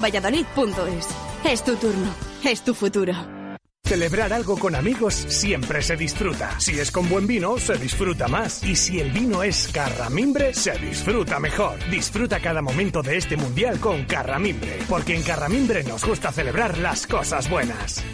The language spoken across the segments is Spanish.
Valladolid.es. Es tu turno. Es tu futuro. Celebrar algo con amigos siempre se disfruta. Si es con buen vino, se disfruta más. Y si el vino es Carramimbre, se disfruta mejor. Disfruta cada momento de este mundial con Carramimbre. Porque en Carramimbre nos gusta celebrar las cosas buenas.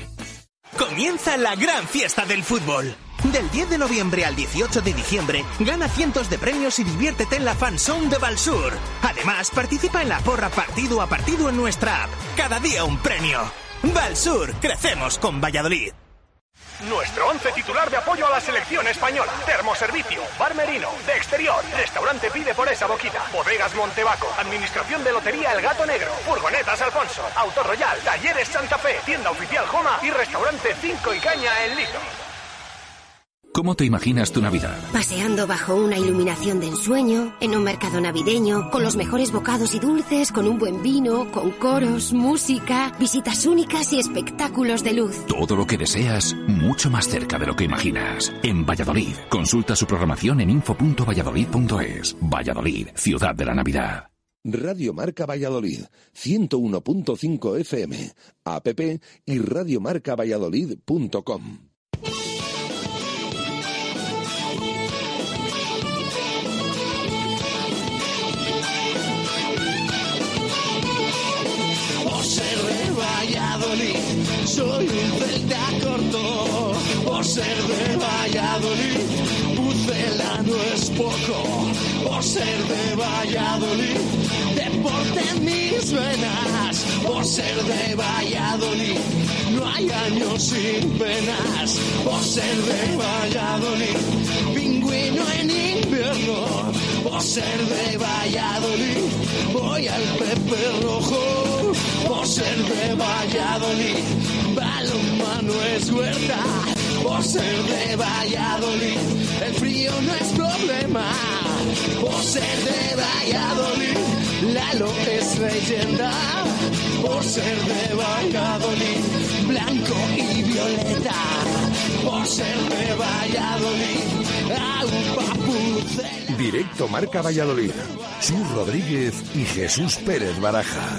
Comienza la gran fiesta del fútbol. Del 10 de noviembre al 18 de diciembre, gana cientos de premios y diviértete en la fanzone de Balsur. Además, participa en la porra partido a partido en nuestra app. Cada día un premio. Balsur, crecemos con Valladolid. Nuestro once titular de apoyo a la selección española. Termoservicio, bar merino, de exterior, restaurante pide por esa boquita, bodegas Montebaco, administración de lotería El Gato Negro, furgonetas Alfonso, Auto Royal, talleres Santa Fe, tienda oficial Joma y restaurante Cinco y Caña en Lito. ¿Cómo te imaginas tu Navidad? Paseando bajo una iluminación de ensueño, en un mercado navideño, con los mejores bocados y dulces, con un buen vino, con coros, música, visitas únicas y espectáculos de luz. Todo lo que deseas, mucho más cerca de lo que imaginas. En Valladolid, consulta su programación en info.valladolid.es. Valladolid, ciudad de la Navidad. Radio Marca Valladolid, 101.5 FM, app y radiomarcavalladolid.com. Valladolid, soy un celta corto. Por ser de Valladolid, Pucela no es poco. Por ser de Valladolid, deporte mis venas. Por ser de Valladolid, no hay años sin penas. Por ser de Valladolid, pingüino en invierno. Por ser de Valladolid, voy al Pepe Rojo. Por ser de Valladolid, balonmano es huerta. Por ser de Valladolid, el frío no es problema. Por ser de Valladolid, Lalo es leyenda. Por ser de Valladolid, blanco y violeta. Por ser de Valladolid. Directo Marca Valladolid. Chus Rodríguez y Jesús Pérez Baraja.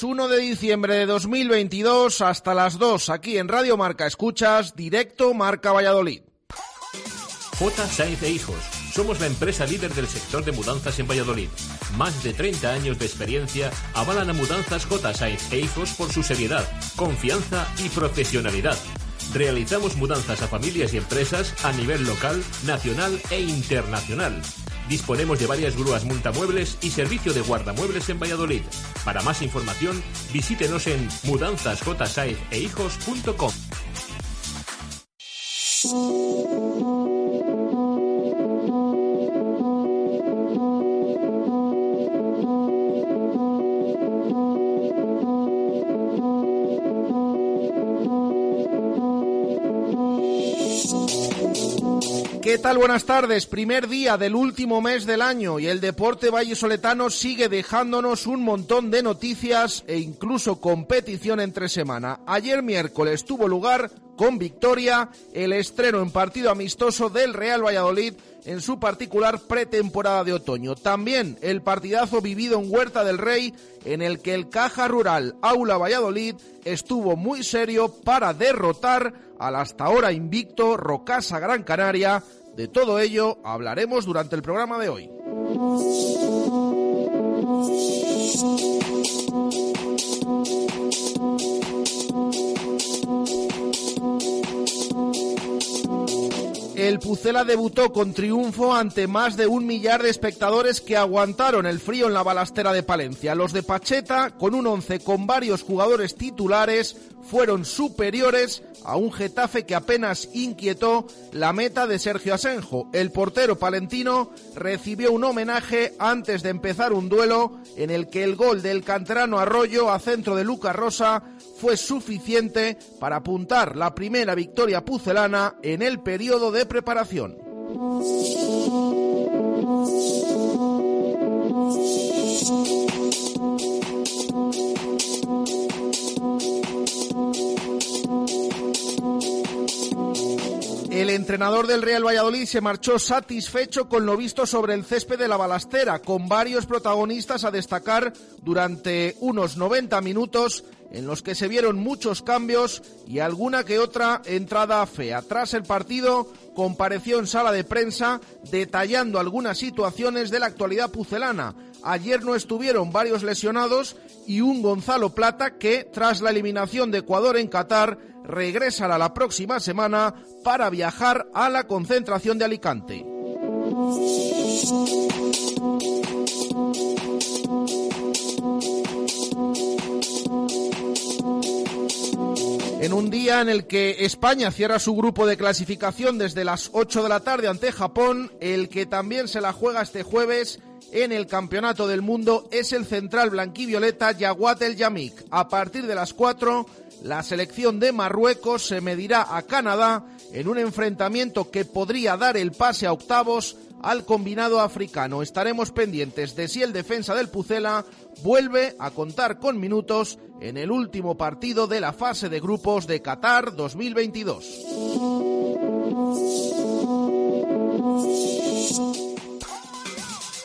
Jueves 1 de diciembre de 2022 hasta las 2 aquí en Radio Marca Escuchas, directo Marca Valladolid. J. Sainz e Hijos. Somos la empresa líder del sector de mudanzas en Valladolid. Más de 30 años de experiencia avalan a Mudanzas J. Sainz e Hijos por su seriedad, confianza y profesionalidad. Realizamos mudanzas a familias y empresas a nivel local, nacional e internacional. Disponemos de varias grúas multamuebles y servicio de guardamuebles en Valladolid. Para más información, visítenos en mudanzasjsaezehijos.com. tal? Buenas tardes. Primer día del último mes del año y el deporte vallesoletano sigue dejándonos un montón de noticias e incluso competición entre semana. Ayer miércoles tuvo lugar con victoria el estreno en partido amistoso del Real Valladolid en su particular pretemporada de otoño. También el partidazo vivido en Huerta del Rey en el que el Caja Rural Aula Valladolid estuvo muy serio para derrotar al hasta ahora invicto Rocasa Gran Canaria. De todo ello hablaremos durante el programa de hoy. El Pucela debutó con triunfo ante más de un millar de espectadores que aguantaron el frío en la balastera de Palencia. Los de Pacheta, con un once con varios jugadores titulares, fueron superiores a un Getafe que apenas inquietó la meta de Sergio Asenjo. El portero palentino recibió un homenaje antes de empezar un duelo en el que el gol del canterano Arroyo a centro de Lucas Rosa fue suficiente para apuntar la primera victoria pucelana en el periodo de preparación. El entrenador del Real Valladolid se marchó satisfecho con lo visto sobre el césped de la balastera, con varios protagonistas a destacar durante unos 90 minutos en los que se vieron muchos cambios y alguna que otra entrada fea. Tras el partido compareció en sala de prensa detallando algunas situaciones de la actualidad pucelana. Ayer no estuvieron varios lesionados y un Gonzalo Plata que, tras la eliminación de Ecuador en Qatar, regresará la próxima semana para viajar a la concentración de Alicante. En un día en el que España cierra su grupo de clasificación desde las 8 de la tarde ante Japón, el que también se la juega este jueves en el Campeonato del Mundo es el central blanquivioleta Yaguat El Yamik. A partir de las 4, la selección de Marruecos se medirá a Canadá en un enfrentamiento que podría dar el pase a octavos al combinado africano. Estaremos pendientes de si el defensa del Pucela vuelve a contar con minutos en el último partido de la fase de grupos de Qatar 2022.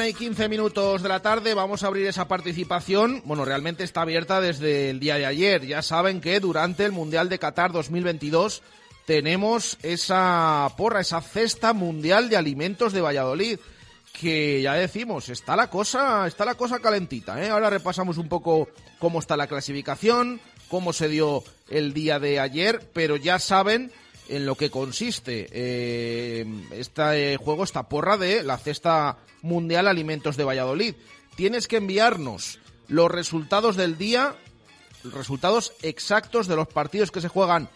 Una y 15 minutos de la tarde vamos a abrir esa participación. Bueno, realmente está abierta desde el día de ayer. Ya saben que durante el Mundial de Qatar 2022 tenemos esa porra, esa cesta mundial de alimentos de Valladolid que ya decimos, está la cosa, está la cosa calentita, ¿eh? Ahora repasamos un poco cómo está la clasificación, cómo se dio el día de ayer, pero ya saben en lo que consiste eh, este juego, esta porra de la cesta mundial Alimentos de Valladolid. Tienes que enviarnos los resultados del día, resultados exactos de los partidos que se juegan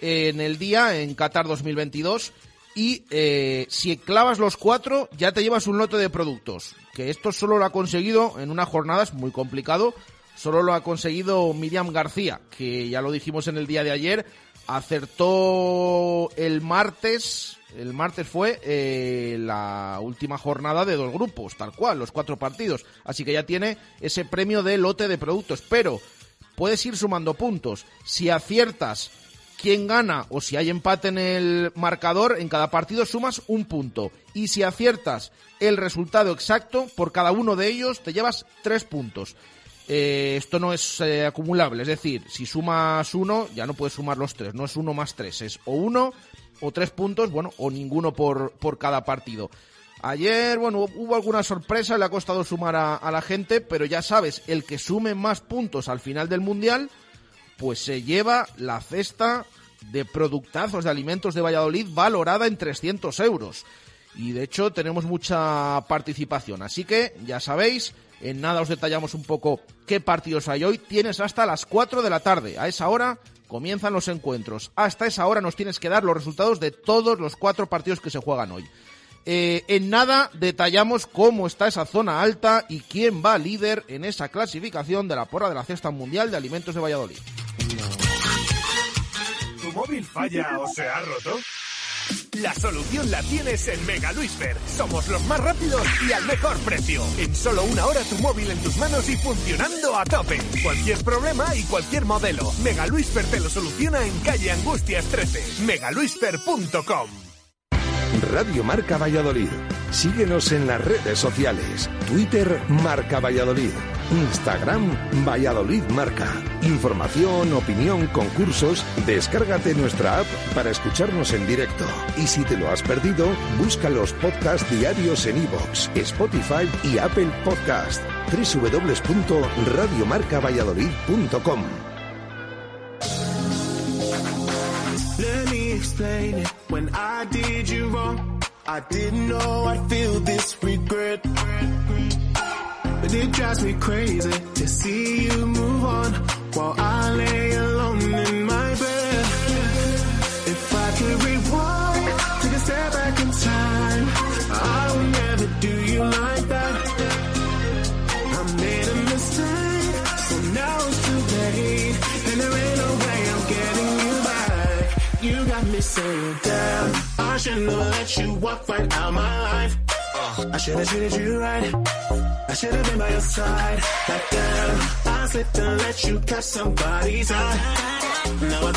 en el día en Qatar 2022 y eh, si clavas los cuatro ya te llevas un lote de productos, que esto solo lo ha conseguido en una jornada, es muy complicado, solo lo ha conseguido Miriam García, que ya lo dijimos en el día de ayer, acertó el martes, el martes fue eh, la última jornada de dos grupos, tal cual, los cuatro partidos. Así que ya tiene ese premio de lote de productos. Pero puedes ir sumando puntos. Si aciertas quién gana o si hay empate en el marcador, en cada partido sumas un punto. Y si aciertas el resultado exacto, por cada uno de ellos te llevas tres puntos. Eh, esto no es eh, acumulable, es decir, si sumas uno, ya no puedes sumar los tres, no es uno más tres, es o uno o tres puntos, bueno, o ninguno por, por cada partido. Ayer, bueno, hubo alguna sorpresa, le ha costado sumar a, a, la gente, pero ya sabes, el que sume más puntos al final del Mundial, pues se lleva la cesta de productazos de alimentos de Valladolid valorada en 300 euros. Y de hecho tenemos mucha participación, así que ya sabéis, en nada os detallamos un poco qué partidos hay hoy. Tienes hasta las 4 de la tarde. A esa hora comienzan los encuentros. Hasta esa hora nos tienes que dar los resultados de todos los cuatro partidos que se juegan hoy. Eh, en nada detallamos cómo está esa zona alta y quién va líder en esa clasificación de la porra de la cesta mundial de alimentos de Valladolid. ¿Tu móvil falla o se ha roto? La solución la tienes en Mega Luisfer. Somos los más rápidos y al mejor precio. En solo una hora tu móvil en tus manos y funcionando a tope. Cualquier problema y cualquier modelo. Mega Luisfer te lo soluciona en calle Angustias 13. megaluisfer.com Radio Marca Valladolid. Síguenos en las redes sociales. Twitter Marca Valladolid. Instagram Valladolid Marca. Información, opinión, concursos. Descárgate nuestra app para escucharnos en directo. Y si te lo has perdido, busca los podcasts diarios en iVoox, Spotify y Apple Podcast. www.radiomarcavalladolid.com I didn't know I'd feel this regret. It drives me crazy to see you move on while I lay alone in my bed. If I could rewind, take a step back in time, I would never do you like that. I made a mistake, so now it's too late, and there ain't no way I'm getting you back. You got me saying, damn, I should never let you walk right out my life. I should have treated you right. I should have been by your side. I let you catch somebody's eye. Now I'm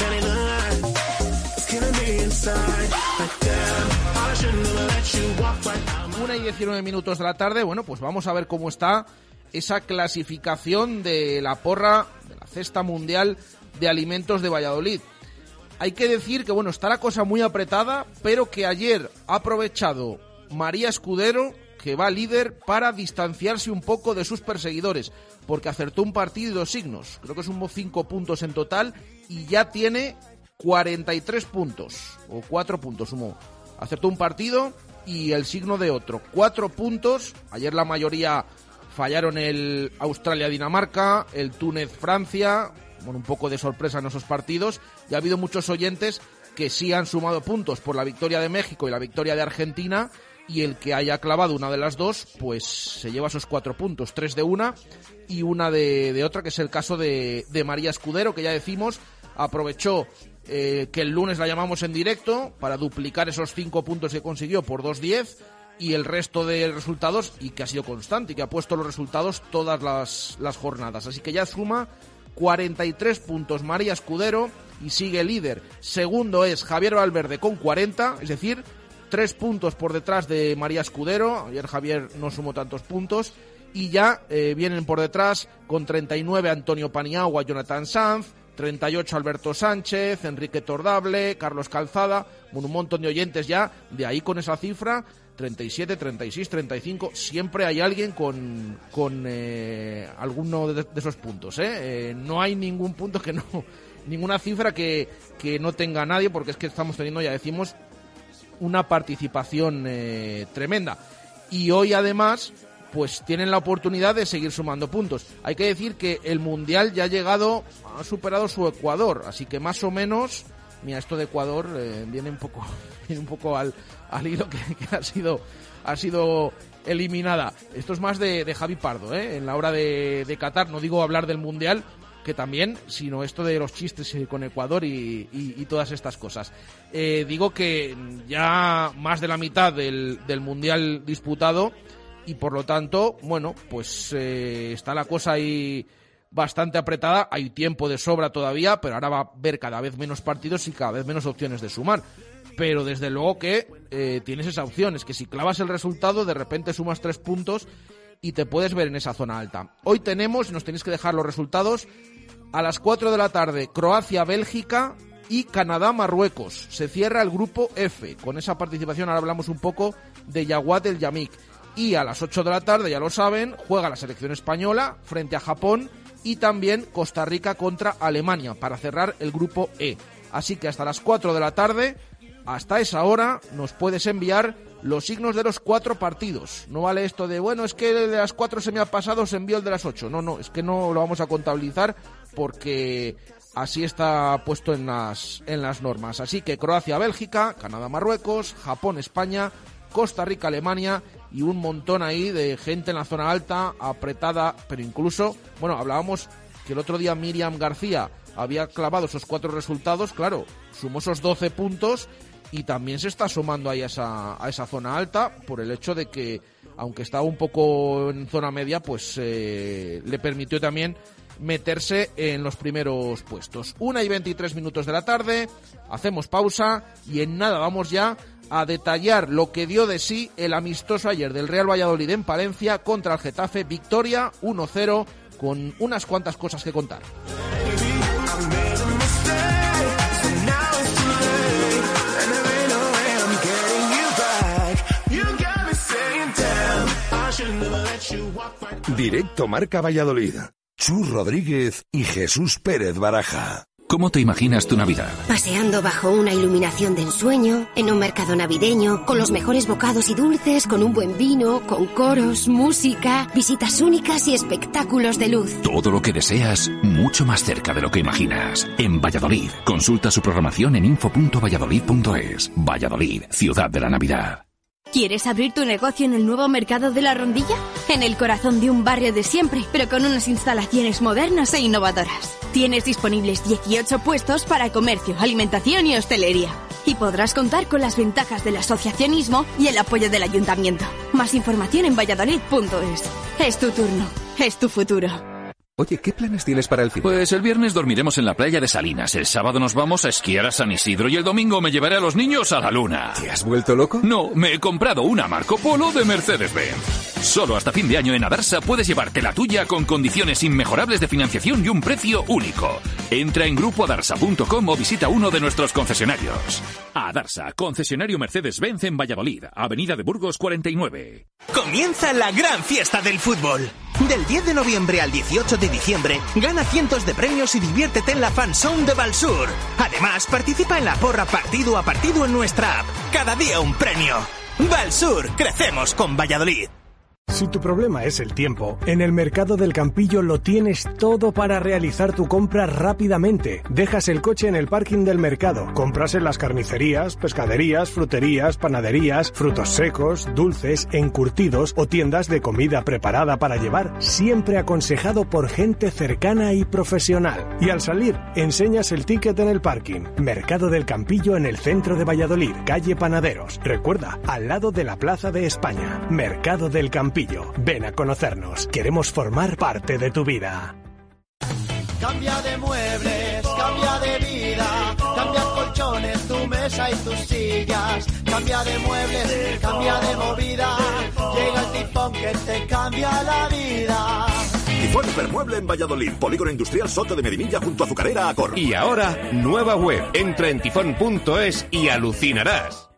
killing me inside. I never let you walk Una y 19 minutos de la tarde, bueno, pues vamos a ver cómo está esa clasificación de la porra de la cesta mundial de alimentos de Valladolid. Hay que decir que, bueno, está la cosa muy apretada, pero que ayer ha aprovechado María Escudero, que va líder, para distanciarse un poco de sus perseguidores, porque acertó un partido y dos signos. Creo que sumó cinco puntos en total y ya tiene 43 puntos, o cuatro puntos sumó. Acertó un partido y el signo de otro. Cuatro puntos. Ayer la mayoría fallaron el Australia-Dinamarca, el Túnez-Francia. Bueno, un poco de sorpresa en esos partidos. Y ha habido muchos oyentes que sí han sumado puntos por la victoria de México y la victoria de Argentina. Y el que haya clavado una de las dos, pues se lleva esos cuatro puntos. Tres de una y una de, otra, que es el caso de, de María Escudero, que ya decimos, aprovechó eh, que el lunes la llamamos en directo para duplicar esos cinco puntos que consiguió por 2-10 y el resto de resultados y que ha sido constante y que ha puesto los resultados todas las, las jornadas. Así que ya suma 43 puntos María Escudero y sigue líder. Segundo es Javier Valverde con 40, es decir, tres puntos por detrás de María Escudero. Ayer Javier no sumó tantos puntos. Y ya eh, vienen por detrás con 39 Antonio Paniagua, Jonathan Sanz, 38 Alberto Sánchez, Enrique Tordable, Carlos Calzada, un montón de oyentes ya, de ahí con esa cifra, 37, 36, 35, siempre hay alguien con, con eh, alguno de, esos puntos. ¿eh? ¿eh? no hay ningún punto que no, ninguna cifra que, que, no tenga nadie, porque es que estamos teniendo, ya decimos, una participación eh, tremenda. Y hoy además, pues tienen la oportunidad de seguir sumando puntos. Hay que decir que el Mundial ya ha llegado, ha superado su Ecuador, así que más o menos, mira, esto de Ecuador viene un poco, viene un poco al, al hilo que, ha sido ha sido eliminada. Esto es más de, Javi Pardo, ¿eh? en la hora de, Qatar, no digo hablar del Mundial, que también, sino esto de los chistes con Ecuador y, todas estas cosas. Eh, digo que ya más de la mitad del, Mundial disputado y por lo tanto, bueno, pues eh, está la cosa ahí bastante apretada, hay tiempo de sobra todavía, pero ahora va a haber cada vez menos partidos y cada vez menos opciones de sumar pero desde luego que eh, tienes esa opción, es que si clavas el resultado, de repente sumas tres puntos y te puedes ver en esa zona alta. Hoy tenemos, nos tenéis que dejar los resultados, a las 4 de la tarde, Croacia-Bélgica y Canadá-Marruecos. Se cierra el grupo F. Con esa participación ahora hablamos un poco de Yaguat del Yamik. Y a las 8 de la tarde, ya lo saben, juega la selección española frente a Japón y también Costa Rica contra Alemania para cerrar el grupo E. Así que hasta las 4 de la tarde hasta esa hora nos puedes enviar los signos de los cuatro partidos. No vale esto de, bueno, es que el de las cuatro se me ha pasado, se envió el de las ocho. No, no, es que no lo vamos a contabilizar porque así está puesto en las, en las normas. Así que Croacia, Bélgica, Canadá, Marruecos, Japón, España, Costa Rica, Alemania y un montón ahí de gente en la zona alta, apretada, pero incluso, bueno, hablábamos que el otro día Miriam García había clavado esos cuatro resultados, claro, sumó esos 12 puntos y también se está sumando ahí a esa, a esa zona alta por el hecho de que, aunque estaba un poco en zona media, pues eh, le permitió también meterse en los primeros puestos. Una y 23 minutos de la tarde, hacemos pausa y en nada vamos ya a detallar lo que dio de sí el amistoso ayer del Real Valladolid en Palencia contra el Getafe, victoria 1-0 con unas cuantas cosas que contar. Directo Marca Valladolid. Chus Rodríguez y Jesús Pérez Baraja. ¿Cómo te imaginas tu Navidad? Paseando bajo una iluminación de ensueño, en un mercado navideño, con los mejores bocados y dulces, con un buen vino, con coros, música, visitas únicas y espectáculos de luz. Todo lo que deseas, mucho más cerca de lo que imaginas. En Valladolid, consulta su programación en info.valladolid.es. Valladolid, ciudad de la Navidad. ¿Quieres abrir tu negocio en el nuevo mercado de la Rondilla? En el corazón de un barrio de siempre, pero con unas instalaciones modernas e innovadoras. Tienes disponibles 18 puestos para comercio, alimentación y hostelería. Y podrás contar con las ventajas del asociacionismo y el apoyo del ayuntamiento. Más información en valladolid.es. Es tu turno, es tu futuro. Oye, ¿qué planes tienes para el fin? Pues el viernes dormiremos en la playa de Salinas, el sábado nos vamos a esquiar a San Isidro y el domingo me llevaré a los niños a la luna. ¿Te has vuelto loco? No, me he comprado una Marco Polo de Mercedes-Benz. Solo hasta fin de año en Adarsa puedes llevarte la tuya con condiciones inmejorables de financiación y un precio único. Entra en grupoadarsa.com o visita uno de nuestros concesionarios. Adarsa, concesionario Mercedes-Benz en Valladolid, Avenida de Burgos 49. Comienza la gran fiesta del fútbol. Del 10 de noviembre al 18 de diciembre, gana cientos de premios y diviértete en la Fanzone de Balsur. Además, participa en la porra partido a partido en nuestra app. Cada día un premio. Balsur, crecemos con Valladolid. Si tu problema es el tiempo, en el mercado del Campillo lo tienes todo para realizar tu compra rápidamente. Dejas el coche en el parking del mercado, compras en las carnicerías, pescaderías, fruterías, panaderías, frutos secos, dulces, encurtidos o tiendas de comida preparada para llevar, siempre aconsejado por gente cercana y profesional. Y al salir, enseñas el ticket en el parking. Mercado del Campillo en el centro de Valladolid, calle Panaderos. Recuerda, al lado de la Plaza de España. Mercado del Campillo Ven a conocernos. Queremos formar parte de tu vida. Cambia de muebles, cambia de vida, cambia colchones, tu mesa y tus sillas. Cambia de muebles, cambia de movida. Llega el tifón que te cambia la vida. Tifón Hipermueble en Valladolid, Polígono Industrial Soto de Medinilla junto a Azucarera Acor. Y ahora, nueva web. Entra en tifón.es y alucinarás.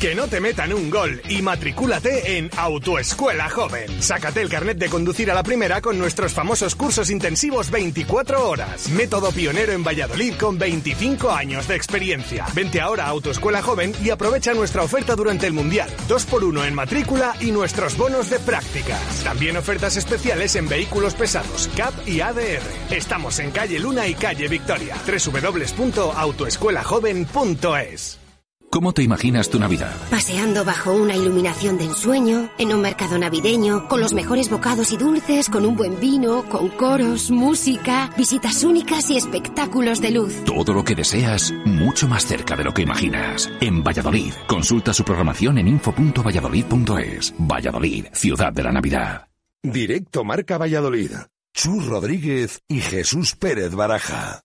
Que no te metan un gol y matricúlate en Autoescuela Joven. Sácate el carnet de conducir a la primera con nuestros famosos cursos intensivos 24 horas. Método pionero en Valladolid con 25 años de experiencia. Vente ahora a Autoescuela Joven y aprovecha nuestra oferta durante el Mundial. 2x1 en matrícula y nuestros bonos de prácticas. También ofertas especiales en vehículos pesados, CAP y ADR. Estamos en calle Luna y calle Victoria. www.autoescuelajoven.es ¿Cómo te imaginas tu Navidad? Paseando bajo una iluminación de ensueño, en un mercado navideño, con los mejores bocados y dulces, con un buen vino, con coros, música, visitas únicas y espectáculos de luz. Todo lo que deseas, mucho más cerca de lo que imaginas. En Valladolid, consulta su programación en info.valladolid.es. Valladolid, ciudad de la Navidad. Directo Marca Valladolid. Chus Rodríguez y Jesús Pérez Baraja.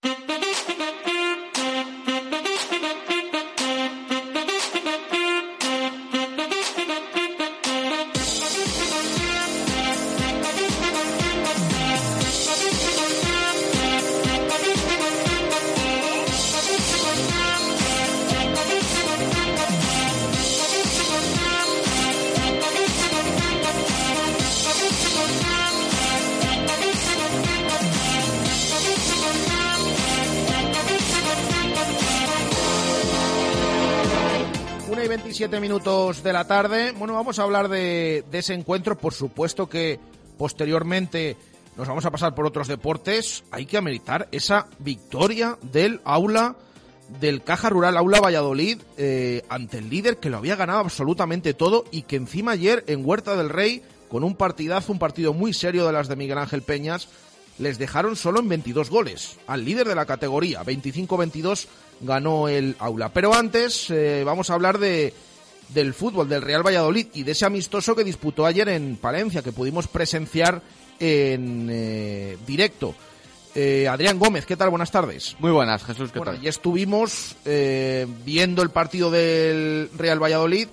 Minutos de la tarde. Bueno, vamos a hablar de, ese encuentro. Por supuesto que posteriormente nos vamos a pasar por otros deportes. Hay que ameritar esa victoria del aula del Caja Rural Aula Valladolid eh, ante el líder que lo había ganado absolutamente todo y que encima ayer en Huerta del Rey, con un partidazo, un partido muy serio de las de Miguel Ángel Peñas, les dejaron solo en 22 goles al líder de la categoría. 25-22 ganó el aula. Pero antes eh, vamos a hablar de del fútbol del Real Valladolid y de ese amistoso que disputó ayer en Palencia, que pudimos presenciar en eh, directo. Eh, Adrián Gómez, ¿qué tal? Buenas tardes. Muy buenas, Jesús, ¿qué Bueno, tal? y estuvimos eh, viendo el partido del Real Valladolid.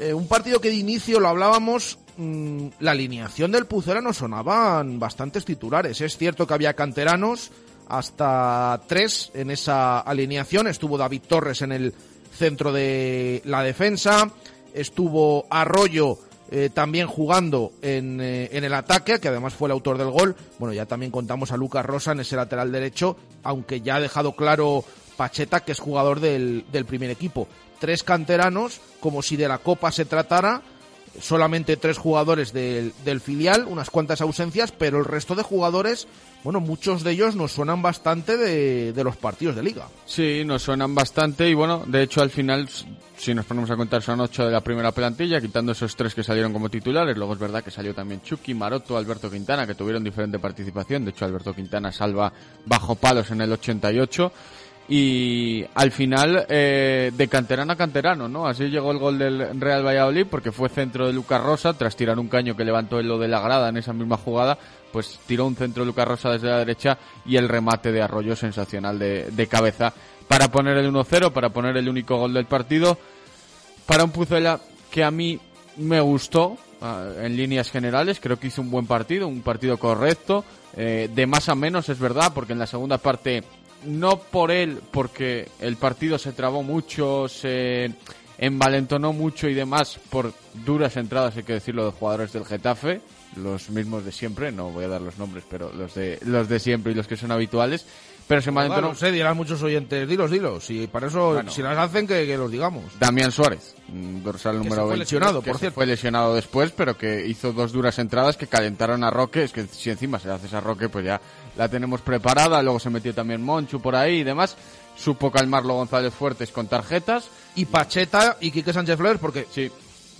Eh, un partido que de inicio lo hablábamos, mm, la alineación del Pucera nos sonaban bastantes titulares. Es cierto que había canteranos, hasta tres en esa alineación. Estuvo David Torres en el centro de la defensa, estuvo Arroyo eh, también jugando en, eh, en el ataque, que además fue el autor del gol. Bueno, ya también contamos a Lucas Rosa en ese lateral derecho, aunque ya ha dejado claro Pacheta que es jugador del, del primer equipo. Tres canteranos, como si de la Copa se tratara, solamente tres jugadores del, del filial, unas cuantas ausencias, pero el resto de jugadores, bueno, muchos de ellos nos suenan bastante de, de los partidos de liga. Sí, nos suenan bastante y bueno, de hecho al final, si nos ponemos a contar, son ocho de la primera plantilla, quitando esos tres que salieron como titulares. Luego es verdad que salió también Chucky, Maroto, Alberto Quintana, que tuvieron diferente participación. De hecho, Alberto Quintana salva bajo palos en el 88. Y al final, eh, de canterano a canterano, ¿no? Así llegó el gol del Real Valladolid, porque fue centro de Lucas Rosa, tras tirar un caño que levantó en lo de la grada en esa misma jugada, pues tiró un centro de Lucas Rosa desde la derecha y el remate de Arroyo sensacional de, cabeza para poner el 1-0, para poner el único gol del partido. Para un Pucela que a mí me gustó ah, en líneas generales, creo que hizo un buen partido, un partido correcto, eh, de más a menos es verdad, porque en la segunda parte no por él, porque el partido se trabó mucho, se envalentonó mucho y demás por duras entradas, hay que decirlo, de jugadores del Getafe, los mismos de siempre, no voy a dar los nombres, pero los de los de siempre y los que son habituales, pero envalentonó no sé, dirán muchos oyentes, dilos, dilos, y para eso, Bueno. si las hacen, que, que los digamos. Damián Suárez, mm, dorsal Que número se fue 20, lesionado, que por se cierto. Fue lesionado después, pero que hizo dos duras entradas que calentaron a Roque. Es que si encima se hace a Roque, pues ya la tenemos preparada. Luego se metió también Monchu por ahí y demás. Supo calmarlo González Fuertes con tarjetas. Y Pacheta y Quique Sánchez Flores, porque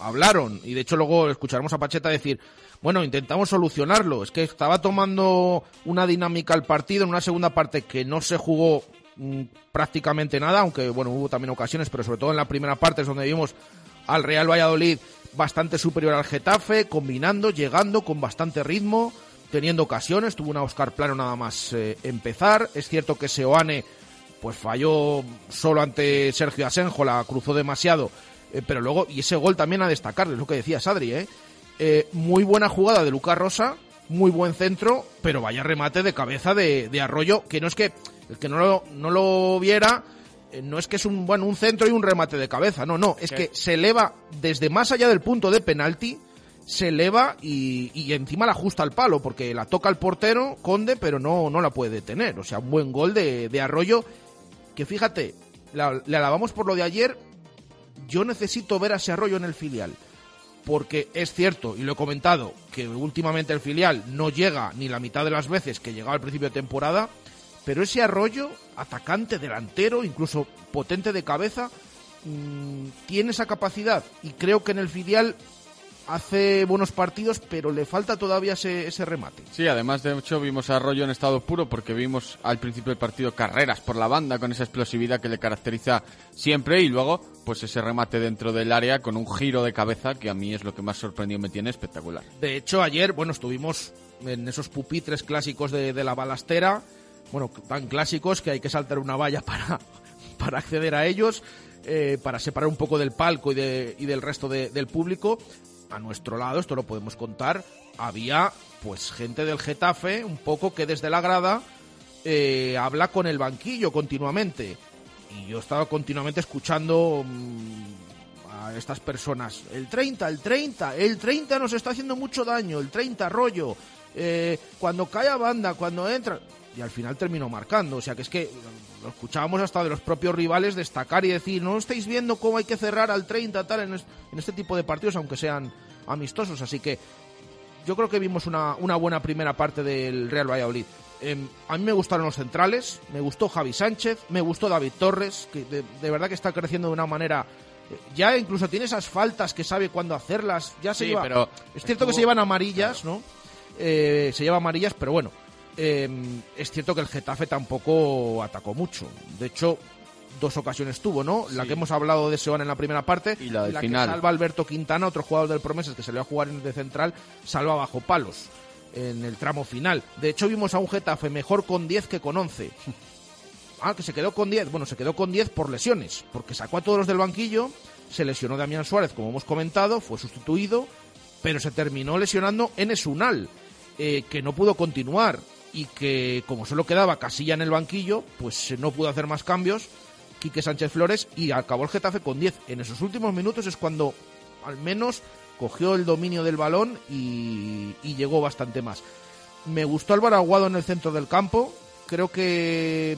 hablaron, y de hecho luego escucharemos a Pacheta decir, bueno, intentamos solucionarlo, es que estaba tomando una dinámica al partido en una segunda parte que no se jugó mm, prácticamente nada, aunque bueno, hubo también ocasiones, pero sobre todo en la primera parte es donde vimos al Real Valladolid bastante superior al Getafe, combinando, llegando con bastante ritmo, teniendo ocasiones, tuvo una Oscar Plano nada más eh, empezar, es cierto que Seoane pues falló solo ante Sergio Asenjo, la cruzó demasiado, eh, pero luego, y ese gol también a destacar, es lo que decía Sadri, ¿eh? Eh, muy buena jugada de Lucas Rosa, muy buen centro, pero vaya remate de cabeza de, de Arroyo, que no es que el que no lo, no lo viera, eh, no es que es un, bueno, un centro y un remate de cabeza, no, no, es que se eleva desde más allá del punto de penalti, se eleva y, y encima la ajusta al palo, porque la toca el portero, Conde, pero no, no la puede detener. O sea, un buen gol de, de Arroyo, que fíjate, la- le alabamos por lo de ayer, yo necesito ver a ese Arroyo en el filial. Porque es cierto, y lo he comentado, que últimamente el filial no llega ni la mitad de las veces que llegaba al principio de temporada, pero ese arroyo, atacante, delantero, incluso potente de cabeza, mm, tiene esa capacidad. Y creo que en el filial hace buenos partidos, pero le falta todavía ese, ese remate. Sí, además de hecho vimos a Arroyo en estado puro porque vimos al principio del partido carreras por la banda con esa explosividad que le caracteriza siempre y luego pues ese remate dentro del área con un giro de cabeza que a mí es lo que más sorprendido me tiene espectacular. De hecho, ayer, bueno, estuvimos en esos pupitres clásicos de, de la balastera, bueno, tan clásicos que hay que saltar una valla para, para acceder a ellos, eh, para separar un poco del palco y, de- y del resto de- del público. A nuestro lado, esto lo podemos contar, había pues gente del Getafe, un poco que desde la grada eh, habla con el banquillo continuamente. Y yo estaba continuamente escuchando mm, a estas personas. El 30, el 30, el 30 nos está haciendo mucho daño, el 30 rollo. eh, cuando cae a banda, cuando entra. Y al final terminó marcando. O sea que es que lo escuchábamos hasta de los propios rivales destacar y decir, no estáis viendo cómo hay que cerrar al 30 tal en, es- en este tipo de partidos, aunque sean amistosos. Así que yo creo que vimos una, una buena primera parte del Real Valladolid. Em, a mí me gustaron los centrales, me gustó Javi Sánchez, me gustó David Torres, que de, de verdad que está creciendo de una manera... eh, Ya incluso tiene esas faltas que sabe cuándo hacerlas. Ya se Sí, lleva- pero es cierto que se llevan amarillas, ¿no? Eh, se lleva amarillas, pero bueno, em, es cierto que el Getafe tampoco atacó mucho. De hecho, dos ocasiones tuvo, ¿no? La que hemos hablado de Seoane en la primera parte Y la del que final. salva Alberto Quintana, otro jugador del Promesas que salió a jugar en de central, salva bajo palos en el tramo final. De hecho, vimos a un Getafe mejor con 10 que con 11. Ah, que se quedó con 10. Bueno, se quedó con 10 por lesiones, porque sacó a todos los del banquillo, se lesionó Damián Suárez, como hemos comentado, fue sustituido, pero se terminó lesionando Enes Unal, eh, que no pudo continuar y que, como solo quedaba Casilla en el banquillo, pues eh, no pudo hacer más cambios. Quique Sánchez Flores y acabó el Getafe con 10. En esos últimos minutos es cuando al menos cogió el dominio del balón y, llegó bastante más. Me gustó Álvaro Aguado en el centro del campo. Creo que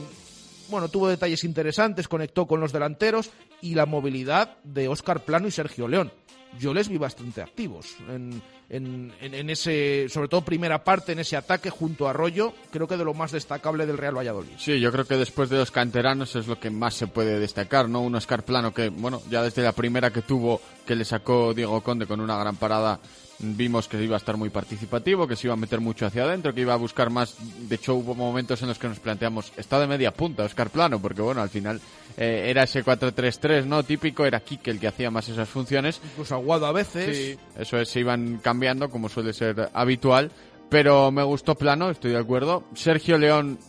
bueno, tuvo detalles interesantes, conectó con los delanteros y la movilidad de Óscar Plano y Sergio León. Yo les vi bastante activos en, en- en- ese, sobre todo primera parte, en ese ataque junto a Arroyo, creo que de lo más destacable del Real Valladolid. Sí, yo creo que después de los canteranos es lo que más se puede destacar, ¿no? Un Oscar Plano que, bueno, ya desde la primera que tuvo, que le sacó Diego Conde con una gran parada, vimos que iba a estar muy participativo, que se iba a meter mucho hacia adentro, que iba a buscar más. De hecho, hubo momentos en los que nos planteamos, está de media punta Oscar Plano, porque, bueno, al final eh, era ese 4-3-3, ¿no? Típico, era Kike el que hacía más esas funciones. Incluso Aguado a veces. Sí, eso es, se iban cambiando como suele ser habitual. Pero me gustó plano, estoy de acuerdo. Sergio León,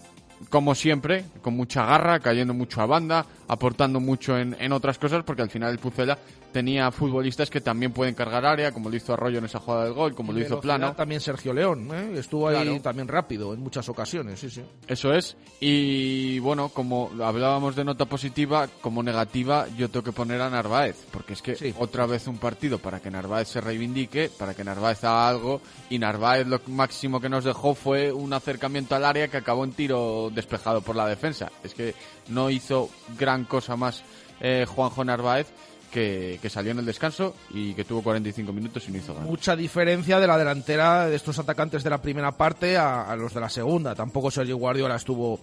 como siempre, con mucha garra, cayendo mucho a banda, aportando mucho en, en otras cosas, porque al final el Pucela tenía futbolistas que también pueden cargar área, como lo hizo Arroyo en esa jugada del gol, como lo hizo Plano. También Sergio León, ¿eh? estuvo ahí Claro. también rápido en muchas ocasiones, sí, sí. Eso es. Y bueno, como hablábamos de nota positiva, como negativa yo tengo que poner a Narváez, porque es que otra vez un partido para que Narváez se reivindique, para que Narváez haga algo, y Narváez lo máximo que nos dejó fue un acercamiento al área que acabó en tiro despejado por la defensa. Es que no hizo gran cosa más eh, Juanjo Narváez. Que, que salió en el descanso y que tuvo 45 minutos y no hizo nada. Mucha diferencia de la delantera de estos atacantes de la primera parte a, a los de la segunda. Tampoco Sergio Guardiola estuvo.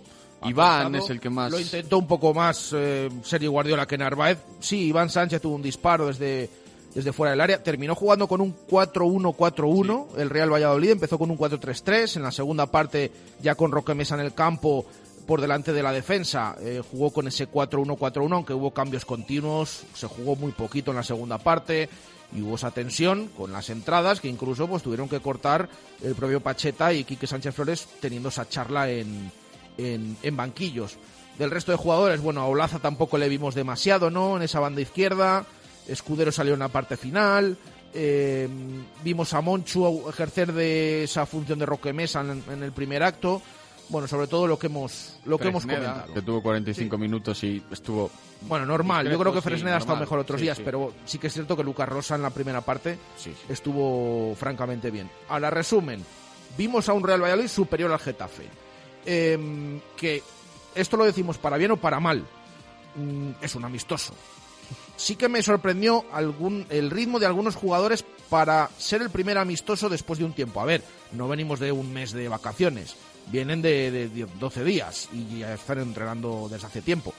Iván acertado. es el que más- Lo intentó un poco más eh, Sergio Guardiola que Narváez. Sí, Iván Sánchez tuvo un disparo desde, desde fuera del área. Terminó jugando con un 4-1-4-1 el Real Valladolid. Empezó con un 4-3-3. En la segunda parte, ya con Roque Mesa en el campo por delante de la defensa, eh, jugó con ese 4-1-4-1, aunque hubo cambios continuos. Se jugó muy poquito en la segunda parte y hubo esa tensión con las entradas que incluso pues tuvieron que cortar el propio Pacheta y Quique Sánchez Flores teniendo esa charla en, en, en banquillos. Del resto de jugadores, bueno, a Olaza tampoco le vimos demasiado, ¿no? En esa banda izquierda. Escudero salió en la parte final. eh, vimos a Monchu ejercer de esa función de Roque Mesa en, en el primer acto. Bueno, sobre todo lo que hemos, lo que hemos comentado. que tuvo 45 minutos y estuvo... Bueno, normal. Yo creo que sí, Fresneda ha estado mejor otros Sí, días, pero sí que es cierto que Lucas Rosa en la primera parte estuvo francamente bien. Ahora, resumen. Vimos a un Real Valladolid superior al Getafe. Em, que esto lo decimos para bien o para mal. Mm, es un amistoso. Sí que me sorprendió algún, el ritmo de algunos jugadores para ser el primer amistoso después de un tiempo. A ver, no venimos de un mes de vacaciones, vienen de, de 10, 12 días y ya están entrenando desde hace tiempo.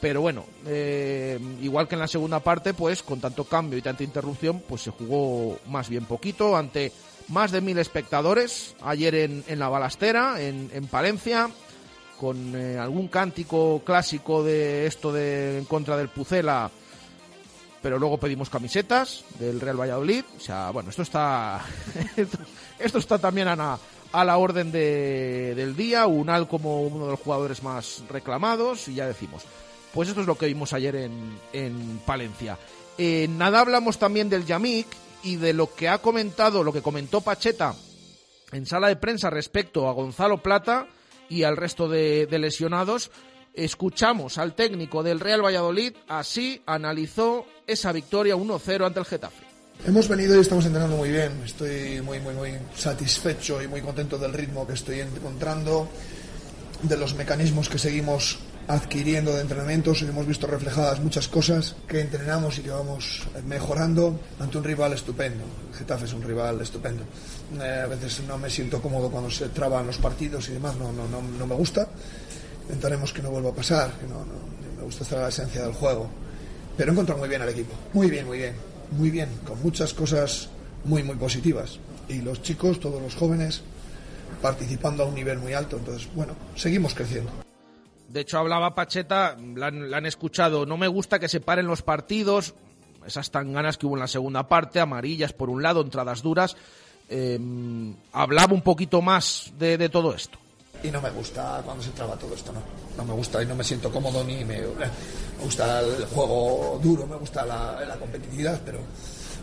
Pero bueno, eh, igual que en la segunda parte, pues con tanto cambio y tanta interrupción, pues se jugó más bien poquito ante más de mil espectadores ayer en, en la balastera, en, en Palencia, con eh, algún cántico clásico de esto de en contra del Pucela, pero luego pedimos camisetas del Real Valladolid. O sea, bueno, esto está esto, esto está también a a la orden de- del día. Unal como uno de los jugadores más reclamados y ya decimos. Pues esto es lo que vimos ayer en, en Palencia. Eh, nada hablamos también del Yamik y de lo que ha comentado, lo que comentó Pacheta en sala de prensa respecto a Gonzalo Plata y al resto de, de lesionados. Escuchamos al técnico del Real Valladolid, así analizó esa victoria 1-0 ante el Getafe. Hemos venido y estamos entrenando muy bien. Estoy muy, muy, muy satisfecho y muy contento del ritmo que estoy encontrando, de los mecanismos que seguimos adquiriendo de entrenamientos. Hemos visto reflejadas muchas cosas que entrenamos y que vamos mejorando ante un rival estupendo. Getafe es un rival estupendo. Eh, a veces no me siento cómodo cuando se traban los partidos y demás, no, no, no, no me gusta. Intentaremos que no vuelva a pasar, que no, no- me gusta estar a la esencia del juego. Pero he encontrado muy bien al equipo. Muy bien, muy bien. Muy bien, con muchas cosas muy, muy positivas. Y los chicos, todos los jóvenes, participando a un nivel muy alto. Entonces, bueno, seguimos creciendo. De hecho, hablaba Pacheta, la han, escuchado, no me gusta que se paren los partidos, esas tan ganas que hubo en la segunda parte, amarillas por un lado, entradas duras. Eh, hablaba un poquito más de, de todo esto. Y no me gusta cuando se traba todo esto, no. No me gusta y no me siento cómodo ni me, me gusta el juego duro, me gusta la, la competitividad, pero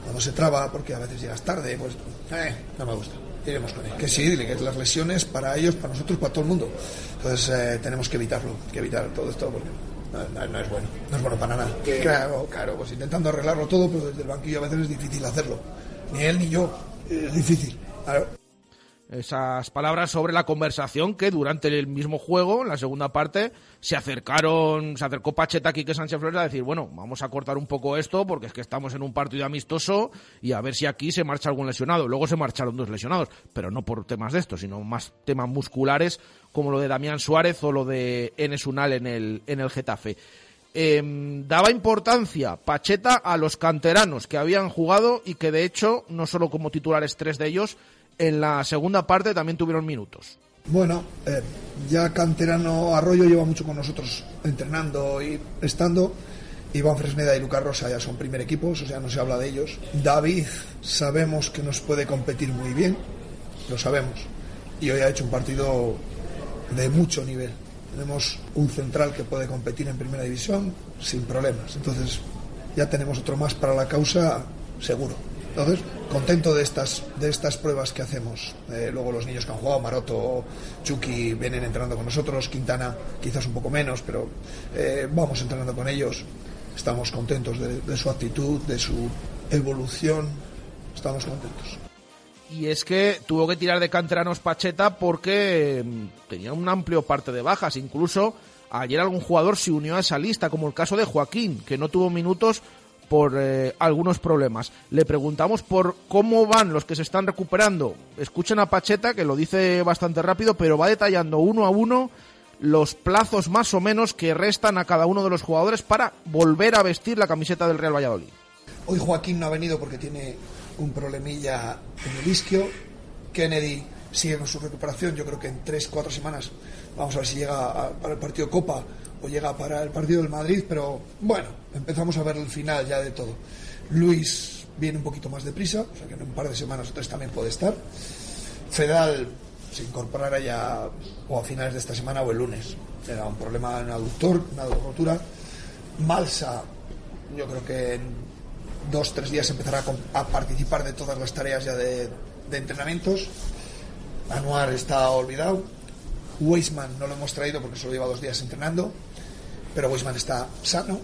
cuando se traba, porque a veces llegas tarde, pues eh, no me gusta. Iremos con él. Que sí, que las lesiones para ellos, para nosotros, para todo el mundo. Entonces eh, tenemos que evitarlo, que evitar todo esto porque no, no- no es bueno, no es bueno para nada. Claro, claro, pues intentando arreglarlo todo, pero desde el banquillo a veces es difícil hacerlo. Ni él ni yo, es difícil. Claro. Esas palabras sobre la conversación que durante el mismo juego, en la segunda parte, se acercaron, se acercó Pacheta aquí que Sánchez Flores a decir, bueno, vamos a cortar un poco esto porque es que estamos en un partido amistoso y a ver si aquí se marcha algún lesionado. Luego se marcharon dos lesionados, pero no por temas de esto, sino más temas musculares como lo de Damián Suárez o lo de Enes Unal en el, en el Getafe. Em, daba importancia Pacheta a los canteranos que habían jugado y que de hecho, no solo como titulares tres de ellos, en la segunda parte también tuvieron minutos. Bueno, eh, ya Canterano Arroyo lleva mucho con nosotros entrenando y estando. Iván Fresneda y Lucas Rosa ya son primer equipos, o sea, no se habla de ellos. David, sabemos que nos puede competir muy bien, lo sabemos. Y hoy ha hecho un partido de mucho nivel. Tenemos un central que puede competir en primera división sin problemas. Entonces, ya tenemos otro más para la causa, seguro. Entonces, contento de estas, de estas pruebas que hacemos. Eh, luego los niños que han jugado, Maroto, Chucky, vienen entrenando con nosotros, Quintana quizás un poco menos, pero eh, vamos entrenando con ellos. Estamos contentos de, de su actitud, de su evolución. Estamos contentos. Y es que tuvo que tirar de canteranos Pacheta porque mm, tenía un amplio parte de bajas. Incluso ayer algún jugador se unió a esa lista, como el caso de Joaquín, que no tuvo minutos por eh, algunos problemas. Le preguntamos por cómo van los que se están recuperando. Escuchen a Pacheta, que lo dice bastante rápido, pero va detallando uno a uno los plazos más o menos que restan a cada uno de los jugadores para volver a vestir la camiseta del Real Valladolid. Hoy Joaquín no ha venido porque tiene un problemilla en el isquio. Kennedy sigue con su recuperación. Yo creo que en 3-4 semanas vamos a ver si llega para el partido Copa o llega para el partido del Madrid. Pero bueno, empezamos a ver el final ya de todo. Luis viene un poquito más deprisa, o sea que en un par de semanas o tres también puede estar. Fedal se incorporará ya o a finales de esta semana o el lunes. Era un problema en aductor, una rotura. Malsa, yo creo que en dos, tres días empezará a participar de todas las tareas ya de, de entrenamientos. Anuar está olvidado. Weisman no lo hemos traído porque solo lleva dos días entrenando, pero Weisman está sano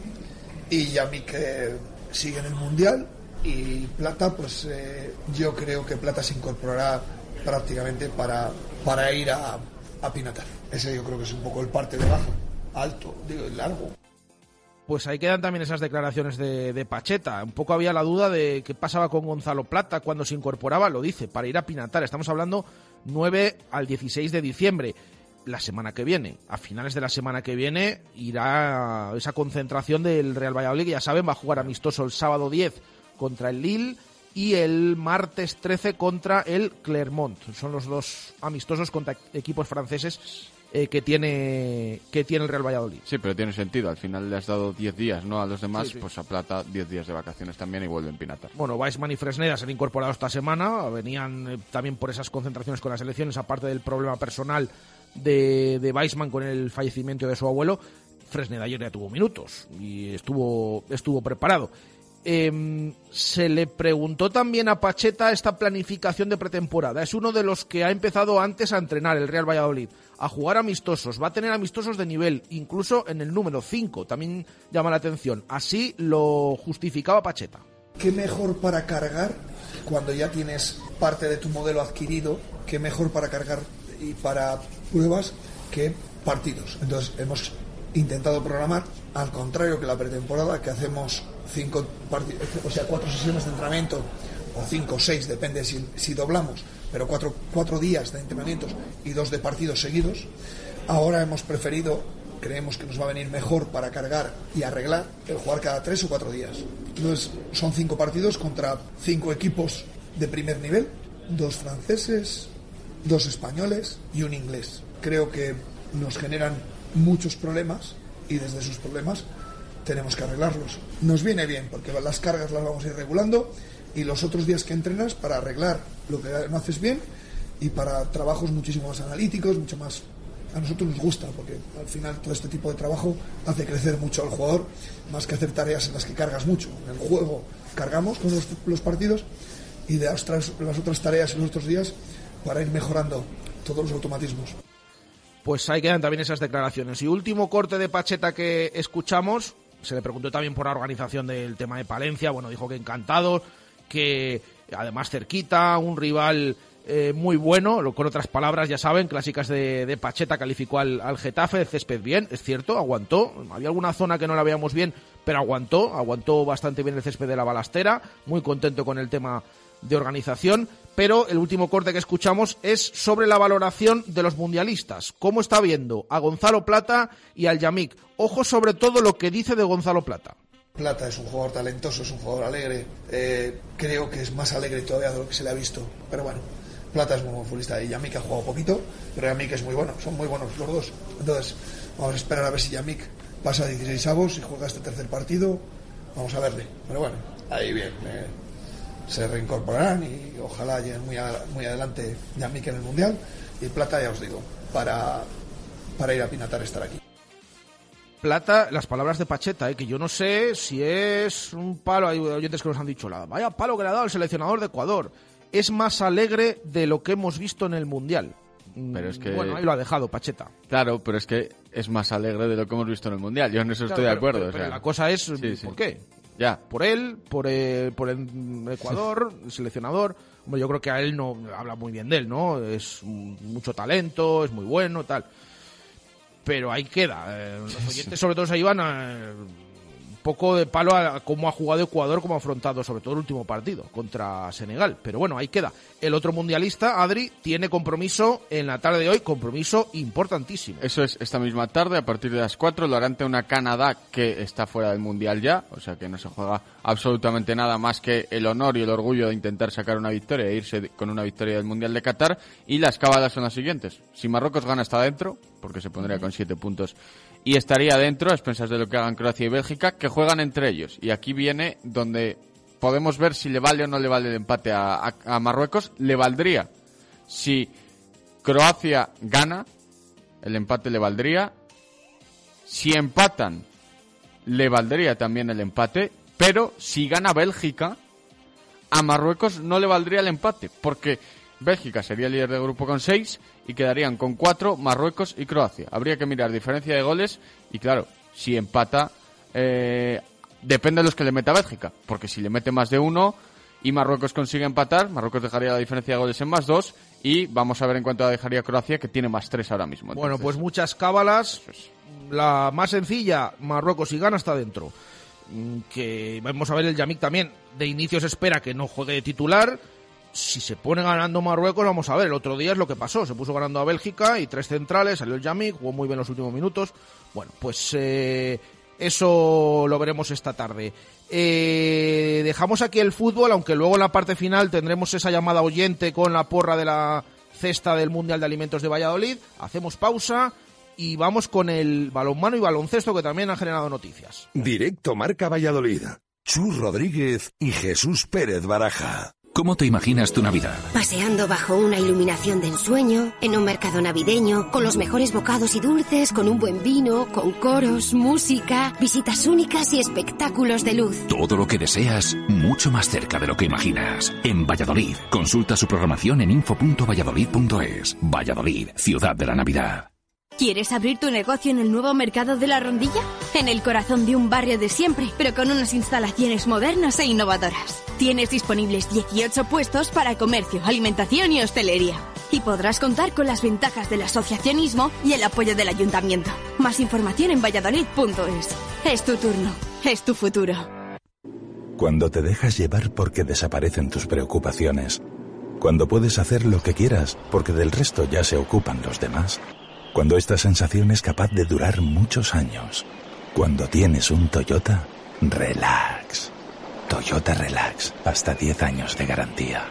y Yamik eh, sigue en el Mundial y Plata, pues eh, yo creo que Plata se incorporará prácticamente para, para ir a, a Pinatar. Ese yo creo que es un poco el parte de bajo, alto, digo, largo. Pues ahí quedan también esas declaraciones de, de, Pacheta. Un poco había la duda de qué pasaba con Gonzalo Plata cuando se incorporaba, lo dice, para ir a Pinatar. Estamos hablando 9 al 16 de diciembre, la semana que viene. A finales de la semana que viene irá esa concentración del Real Valladolid, que ya saben, va a jugar amistoso el sábado 10 contra el Lille y el martes 13 contra el Clermont. Son los dos amistosos contra equipos franceses eh, que tiene que tiene el Real Valladolid. Sí, pero tiene sentido. Al final le has dado 10 días, ¿no? A los demás, sí, sí. pues a Plata 10 días de vacaciones también y vuelven Pinatar. Bueno, Weissman y Fresneda se han incorporado esta semana. Venían eh, también por esas concentraciones con las elecciones, aparte del problema personal de, de Weissman con el fallecimiento de su abuelo. Fresneda ayer ya tuvo minutos y estuvo, estuvo preparado. Eh, se le preguntó también a Pacheta esta planificación de pretemporada. Es uno de los que ha empezado antes a entrenar el Real Valladolid, a jugar amistosos. Va a tener amistosos de nivel, incluso en el número 5. También llama la atención. Así lo justificaba Pacheta. ¿Qué mejor para cargar cuando ya tienes parte de tu modelo adquirido? ¿Qué mejor para cargar y para pruebas que partidos? Entonces hemos intentado programar al contrario que la pretemporada que hacemos cinco o sea cuatro sesiones de entrenamiento o cinco o seis depende si, si doblamos pero cuatro, cuatro días de entrenamientos y dos de partidos seguidos ahora hemos preferido creemos que nos va a venir mejor para cargar y arreglar el jugar cada tres o cuatro días entonces son cinco partidos contra cinco equipos de primer nivel dos franceses dos españoles y un inglés creo que nos generan muchos problemas y desde sus problemas tenemos que arreglarlos. Nos viene bien porque las cargas las vamos a ir regulando y los otros días que entrenas para arreglar lo que no haces bien y para trabajos muchísimo más analíticos, mucho más... A nosotros nos gusta porque al final todo este tipo de trabajo hace crecer mucho al jugador, más que hacer tareas en las que cargas mucho. En el juego cargamos con los, los partidos y de las otras, las otras tareas en los otros días para ir mejorando todos los automatismos pues ahí quedan también esas declaraciones. Y último corte de Pacheta que escuchamos, se le preguntó también por la organización del tema de Palencia, bueno, dijo que encantado, que además cerquita, un rival eh, muy bueno, con otras palabras, ya saben, clásicas de, Pacheta, calificó al, al, Getafe, el césped bien, es cierto, aguantó, había alguna zona que no la veíamos bien, pero aguantó, aguantó bastante bien el césped de la balastera, muy contento con el tema de organización, pero el último corte que escuchamos es sobre la valoración de los mundialistas. ¿Cómo está viendo a Gonzalo Plata y al Yamik? Ojo sobre todo lo que dice de Gonzalo Plata. Plata es un jugador talentoso, es un jugador alegre. Eh, creo que es más alegre todavía de lo que se le ha visto. Pero bueno, Plata es muy buen futbolista y Yamik ha jugado poquito, pero Yamik es muy bueno, son muy buenos los dos. Entonces, vamos a esperar a ver si Yamik pasa a 16 avos y juega este tercer partido. Vamos a verle. Pero bueno, ahí bien. Eh se reincorporarán y ojalá lleguen muy, a, muy adelante Yamik en el Mundial y Plata, ya os digo, para, para ir a Pinatar estar aquí. Plata, las palabras de Pacheta, ¿eh? que yo no sé si es un palo, hay oyentes que nos han dicho, la, vaya palo que le ha dado el seleccionador de Ecuador, es más alegre de lo que hemos visto en el Mundial. Pero es que... Bueno, ahí lo ha dejado Pacheta. Claro, pero es que es más alegre de lo que hemos visto en el Mundial. Yo en eso claro, estoy pero, de acuerdo. Pero, o sea. pero la cosa es, Sí, ¿por sí. qué? Ya. Por él, por el, por el Ecuador, el seleccionador. Bueno, yo creo que a él no habla muy bien de él, ¿no? Es mucho talento, es muy bueno, tal. Pero ahí queda. Eh, los oyentes sobre todo se iban a, poco de palo a cómo ha jugado Ecuador, cómo ha afrontado sobre todo el último partido contra Senegal. Pero bueno, ahí queda. El otro mundialista, Adri, tiene compromiso en la tarde de hoy, compromiso importantísimo. Eso es esta misma tarde, a partir de las 4, lo hará ante una Canadá que está fuera del Mundial ya, o sea que no se juega absolutamente nada más que el honor y el orgullo de intentar sacar una victoria e irse con una victoria del Mundial de Qatar. Y las cábalas son las siguientes. Si Marruecos gana está dentro, porque se pondría con 7 puntos y estaría dentro, a expensas de lo que hagan Croacia y Bélgica, que juegan entre ellos. Y aquí viene donde podemos ver si le vale o no le vale el empate a, a, a Marruecos. Le valdría. Si Croacia gana, el empate le valdría. Si empatan, le valdría también el empate. Pero si gana Bélgica, a Marruecos no le valdría el empate. Porque Bélgica sería el líder del grupo con 6 y quedarían con 4 Marruecos y Croacia. Habría que mirar diferencia de goles y claro, si empata, eh, depende de los que le meta Bélgica, porque si le mete más de uno y Marruecos consigue empatar, Marruecos dejaría la diferencia de goles en más 2 y vamos a ver en cuánto dejaría Croacia, que tiene más 3 ahora mismo. Bueno, pues muchas cábalas. La más sencilla, Marruecos y gana está dentro. Mm, Que vamos a ver el Yamik también. De inicio se espera que no juegue de titular. Si se pone ganando Marruecos, vamos a ver. El otro día es lo que pasó. Se puso ganando a Bélgica y tres centrales. Salió el Yamik, jugó muy bien los últimos minutos. Bueno, pues eh, eso lo veremos esta tarde. Eh, dejamos aquí el fútbol, aunque luego en la parte final tendremos esa llamada oyente con la porra de la cesta del Mundial de Alimentos de Valladolid. Hacemos pausa y vamos con el balonmano y baloncesto que también han generado noticias. Directo Marca Valladolid. Chus Rodríguez y Jesús Pérez Baraja. ¿Cómo te imaginas tu Navidad? Paseando bajo una iluminación de ensueño, en un mercado navideño, con los mejores bocados y dulces, con un buen vino, con coros, música, visitas únicas y espectáculos de luz. Todo lo que deseas, mucho más cerca de lo que imaginas. En Valladolid, consulta su programación en info.valladolid.es. Valladolid, ciudad de la Navidad. ¿Quieres abrir tu negocio en el nuevo mercado de la Rondilla? En el corazón de un barrio de siempre, pero con unas instalaciones modernas e innovadoras. Tienes disponibles 18 puestos para comercio, alimentación y hostelería. Y podrás contar con las ventajas del asociacionismo y el apoyo del ayuntamiento. Más información en valladolid.es. Es tu turno, es tu futuro. Cuando te dejas llevar porque desaparecen tus preocupaciones. Cuando puedes hacer lo que quieras porque del resto ya se ocupan los demás. Cuando esta sensación es capaz de durar muchos años. Cuando tienes un Toyota, relax. Toyota Relax, hasta 10 años de garantía.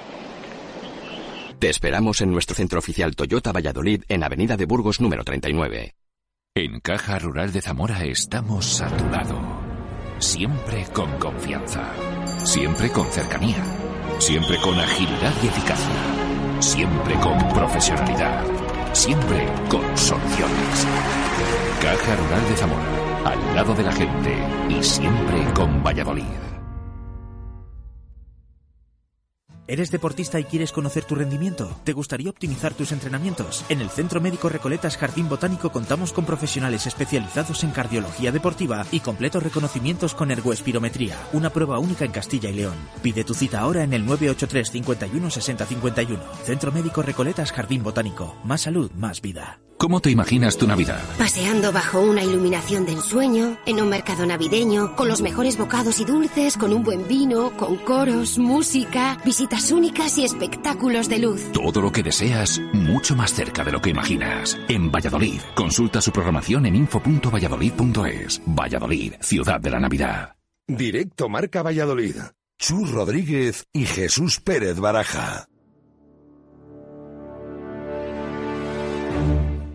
Te esperamos en nuestro centro oficial Toyota Valladolid en Avenida de Burgos número 39. En Caja Rural de Zamora estamos a tu lado. Siempre con confianza. Siempre con cercanía. Siempre con agilidad y eficacia. Siempre con profesionalidad. Siempre con soluciones. Caja Rural de Zamora. Al lado de la gente. Y siempre con Valladolid. ¿Eres deportista y quieres conocer tu rendimiento? ¿Te gustaría optimizar tus entrenamientos? En el Centro Médico Recoletas Jardín Botánico contamos con profesionales especializados en cardiología deportiva y completos reconocimientos con ergoespirometría, una prueba única en Castilla y León. Pide tu cita ahora en el 983 51 60 51. Centro Médico Recoletas Jardín Botánico. Más salud, más vida. ¿Cómo te imaginas tu Navidad? Paseando bajo una iluminación de ensueño, en un mercado navideño, con los mejores bocados y dulces, con un buen vino, con coros, música, visitas únicas y espectáculos de luz. Todo lo que deseas, mucho más cerca de lo que imaginas. En Valladolid, consulta su programación en info.valladolid.es. Valladolid, ciudad de la Navidad. Directo Marca Valladolid. Chus Rodríguez y Jesús Pérez Baraja.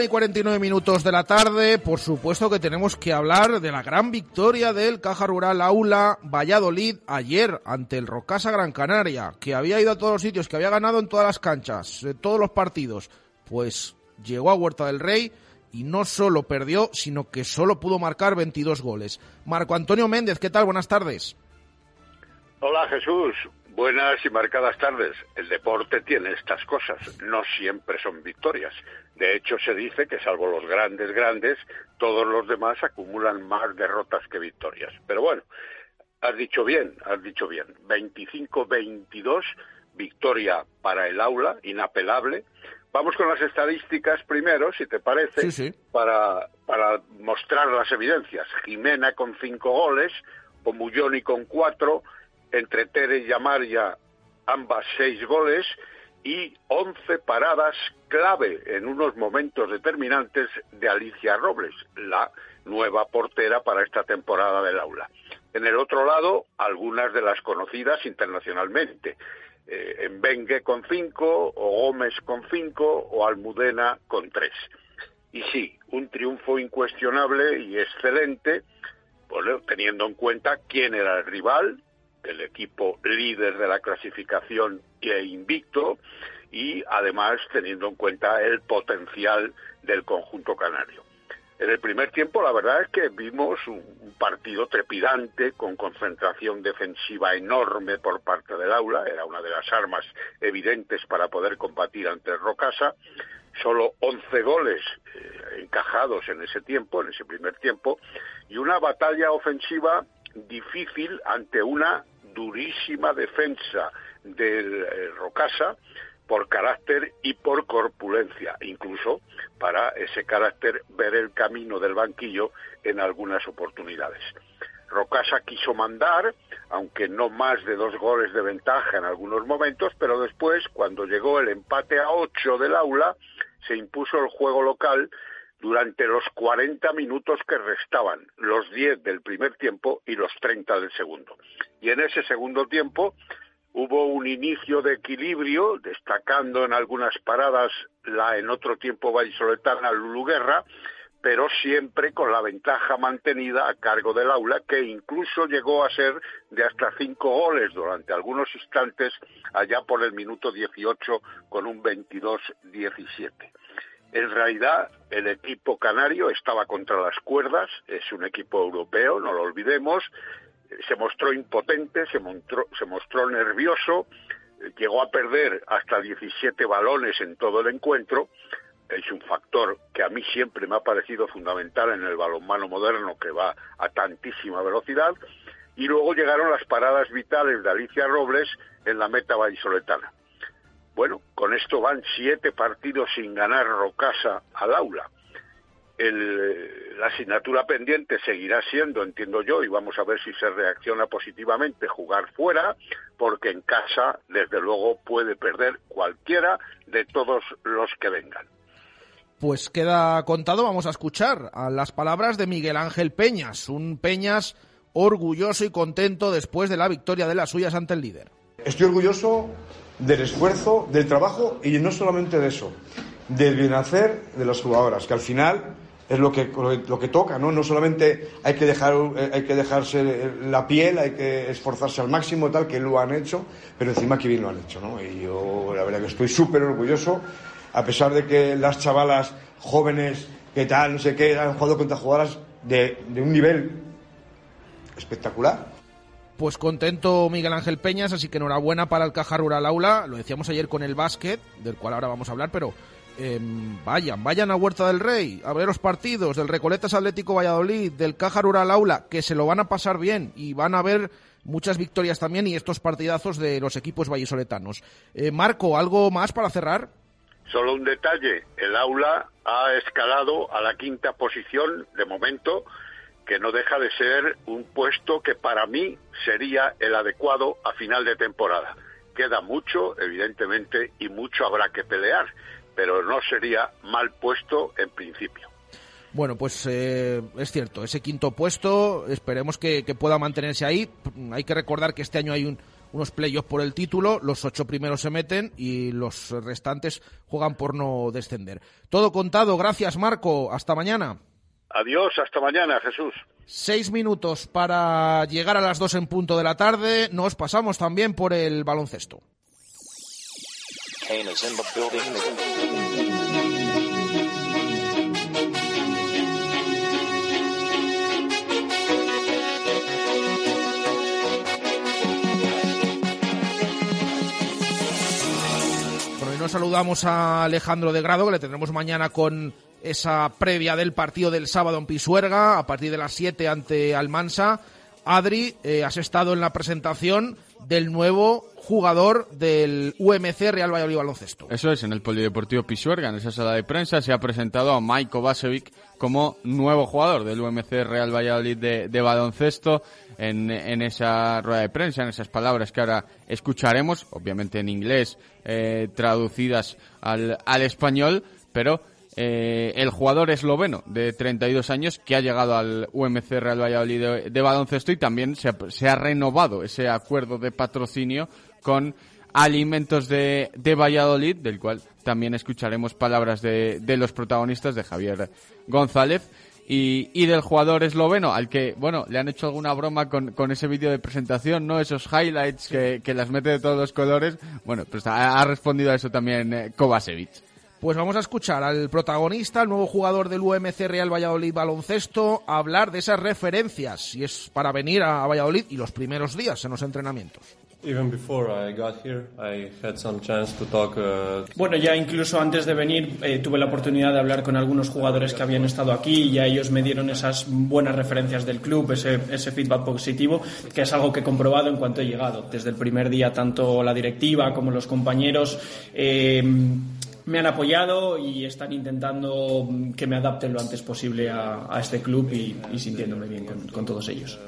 Una y 49 minutos de la tarde, por supuesto que tenemos que hablar de la gran victoria del Caja Rural Aula Valladolid ayer ante el Rocasa Gran Canaria, que había ido a todos los sitios, que había ganado en todas las canchas, en todos los partidos. Pues llegó a Huerta del Rey y no solo perdió, sino que solo pudo marcar 22 goles. Marco Antonio Méndez, ¿qué tal? Buenas tardes. Hola Jesús, buenas y marcadas tardes. El deporte tiene estas cosas, no siempre son victorias. De hecho, se dice que salvo los grandes grandes, todos los demás acumulan más derrotas que victorias. Pero bueno, has dicho bien, has dicho bien. 25-22, victoria para el aula, inapelable. Vamos con las estadísticas primero, si te parece, Sí, sí. Para, para mostrar las evidencias. Jimena con cinco goles, Omulloni con cuatro, entre Tere y Amaria ambas seis goles y once paradas clave en unos momentos determinantes de Alicia Robles, la nueva portera para esta temporada del aula. En el otro lado, algunas de las conocidas internacionalmente. Eh, Bengue con cinco, o Gómez con cinco, o Almudena con tres. Y sí, un triunfo incuestionable y excelente, bueno, teniendo en cuenta quién era el rival, el equipo líder de la clasificación e invicto, y además teniendo en cuenta el potencial del conjunto canario. En el primer tiempo, la verdad es que vimos un, partido trepidante, con concentración defensiva enorme por parte del aula, era una de las armas evidentes para poder combatir ante Rocasa. Solo 11 goles eh, encajados en ese tiempo, en ese primer tiempo, y una batalla ofensiva difícil ante una durísima defensa del eh, Rocasa por carácter y por corpulencia, incluso para ese carácter ver el camino del banquillo en algunas oportunidades. Rocasa quiso mandar, aunque no más de dos goles de ventaja en algunos momentos, pero después, cuando llegó el empate a ocho del aula, se impuso el juego local durante los 40 minutos que restaban, los 10 del primer tiempo y los 30 del segundo. Y en ese segundo tiempo, Hubo un inicio de equilibrio, destacando en algunas paradas la en otro tiempo vallisoletana Lulu Guerra, pero siempre con la ventaja mantenida a cargo del aula, que incluso llegó a ser de hasta cinco goles durante algunos instantes, allá por el minuto 18 con un 22-17. En realidad, el equipo canario estaba contra las cuerdas, es un equipo europeo, no lo olvidemos, se mostró impotente, se mostró, se mostró nervioso, llegó a perder hasta 17 balones en todo el encuentro. Es un factor que a mí siempre me ha parecido fundamental en el balonmano moderno que va a tantísima velocidad. Y luego llegaron las paradas vitales de Alicia Robles en la meta vallisoletana. Bueno, con esto van siete partidos sin ganar Rocasa al aula la asignatura pendiente seguirá siendo, entiendo yo, y vamos a ver si se reacciona positivamente, jugar fuera, porque en casa, desde luego, puede perder cualquiera de todos los que vengan. Pues queda contado, vamos a escuchar a las palabras de Miguel Ángel Peñas, un Peñas orgulloso y contento después de la victoria de las suyas ante el líder. Estoy orgulloso del esfuerzo, del trabajo y no solamente de eso, del bienhacer de las jugadoras, que al final es lo que, lo que toca, ¿no? No solamente hay que, dejar, eh, hay que dejarse la piel, hay que esforzarse al máximo, tal, que lo han hecho, pero encima que bien lo han hecho, ¿no? Y yo, la verdad que estoy súper orgulloso, a pesar de que las chavalas jóvenes, que tal, no sé qué, han jugado contra jugadoras de, de un nivel espectacular. Pues contento Miguel Ángel Peñas, así que enhorabuena para el Caja Rural Aula. Lo decíamos ayer con el básquet, del cual ahora vamos a hablar, pero Em, vayan, vayan a Huerta del Rey a ver los partidos del Recoletas Atlético Valladolid, del Caja Rural Aula, que se lo van a pasar bien y van a ver muchas victorias también y estos partidazos de los equipos vallisoletanos. Eh, Marco, ¿algo más para cerrar? Solo un detalle, el aula ha escalado a la quinta posición de momento, que no deja de ser un puesto que para mí sería el adecuado a final de temporada. Queda mucho, evidentemente, y mucho habrá que pelear pero no sería mal puesto en principio. Bueno, pues eh, es cierto, ese quinto puesto esperemos que, pueda mantenerse ahí. Hay que recordar que este año hay unos playoffs por el título, los ocho primeros se meten y los restantes juegan por no descender. Todo contado, gracias Marco, hasta mañana. Adiós, hasta mañana Jesús. Seis minutos para llegar a las dos en punto de la tarde, nos pasamos también por el baloncesto. Bueno, y nos saludamos a Alejandro de Grado, que le tendremos mañana con esa previa del partido del sábado en Pisuerga, a partir de las 7 ante Almansa. Adri, eh, has estado en la presentación del nuevo jugador del UMC Real Valladolid Baloncesto. Eso es, en el Polideportivo Pisuerga, en esa sala de prensa, se ha presentado a Maiko Basevic como nuevo jugador del UMC Real Valladolid de, baloncesto en, esa rueda de prensa, en esas palabras que ahora escucharemos, obviamente en inglés, eh, traducidas al, al español, pero eh, el jugador esloveno de 32 años que ha llegado al UMC Real Valladolid de, baloncesto y también se ha, renovado ese acuerdo de patrocinio con Alimentos de, Valladolid, del cual también escucharemos palabras de, los protagonistas de Javier González y, y del jugador esloveno, al que, bueno, le han hecho alguna broma con, con ese vídeo de presentación, ¿no? Esos highlights que, que las mete de todos los colores. Bueno, pues ha, ha respondido a eso también eh, Kovacevic. Pues vamos a escuchar al protagonista, el nuevo jugador del UMC Real Valladolid Baloncesto, hablar de esas referencias, si es para venir a Valladolid y los primeros días en los entrenamientos. Even before I got here, I had some chance to talk. Bueno, ya incluso antes de venir eh, tuve la oportunidad de hablar con algunos jugadores que habían estado aquí y ya ellos me dieron esas buenas referencias del club, ese, ese feedback positivo, que es algo que he comprobado en cuanto he llegado. Desde el primer día, tanto la directiva como los compañeros eh, me han apoyado y están intentando mm, que me adapte lo antes posible a, a este club y, y sintiéndome bien con, con todos ellos.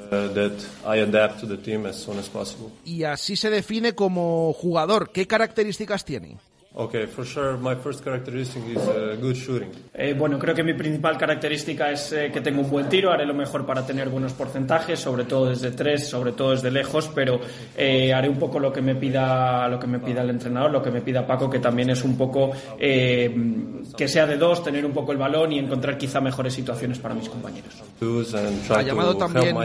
uh. Y así se define como jugador. ¿Qué características tiene? Okay, for sure, my first characteristic is uh, good shooting. Eh, bueno, creo que mi principal característica es eh, que tengo un buen tiro, haré lo mejor para tener buenos porcentajes, sobre todo desde tres, sobre todo desde lejos, pero eh, haré un poco lo que me pida lo que me pida el entrenador, lo que me pida Paco, que también es un poco eh, que sea de dos, tener un poco el balón y encontrar quizá mejores situaciones para mis compañeros. Ha llamado también-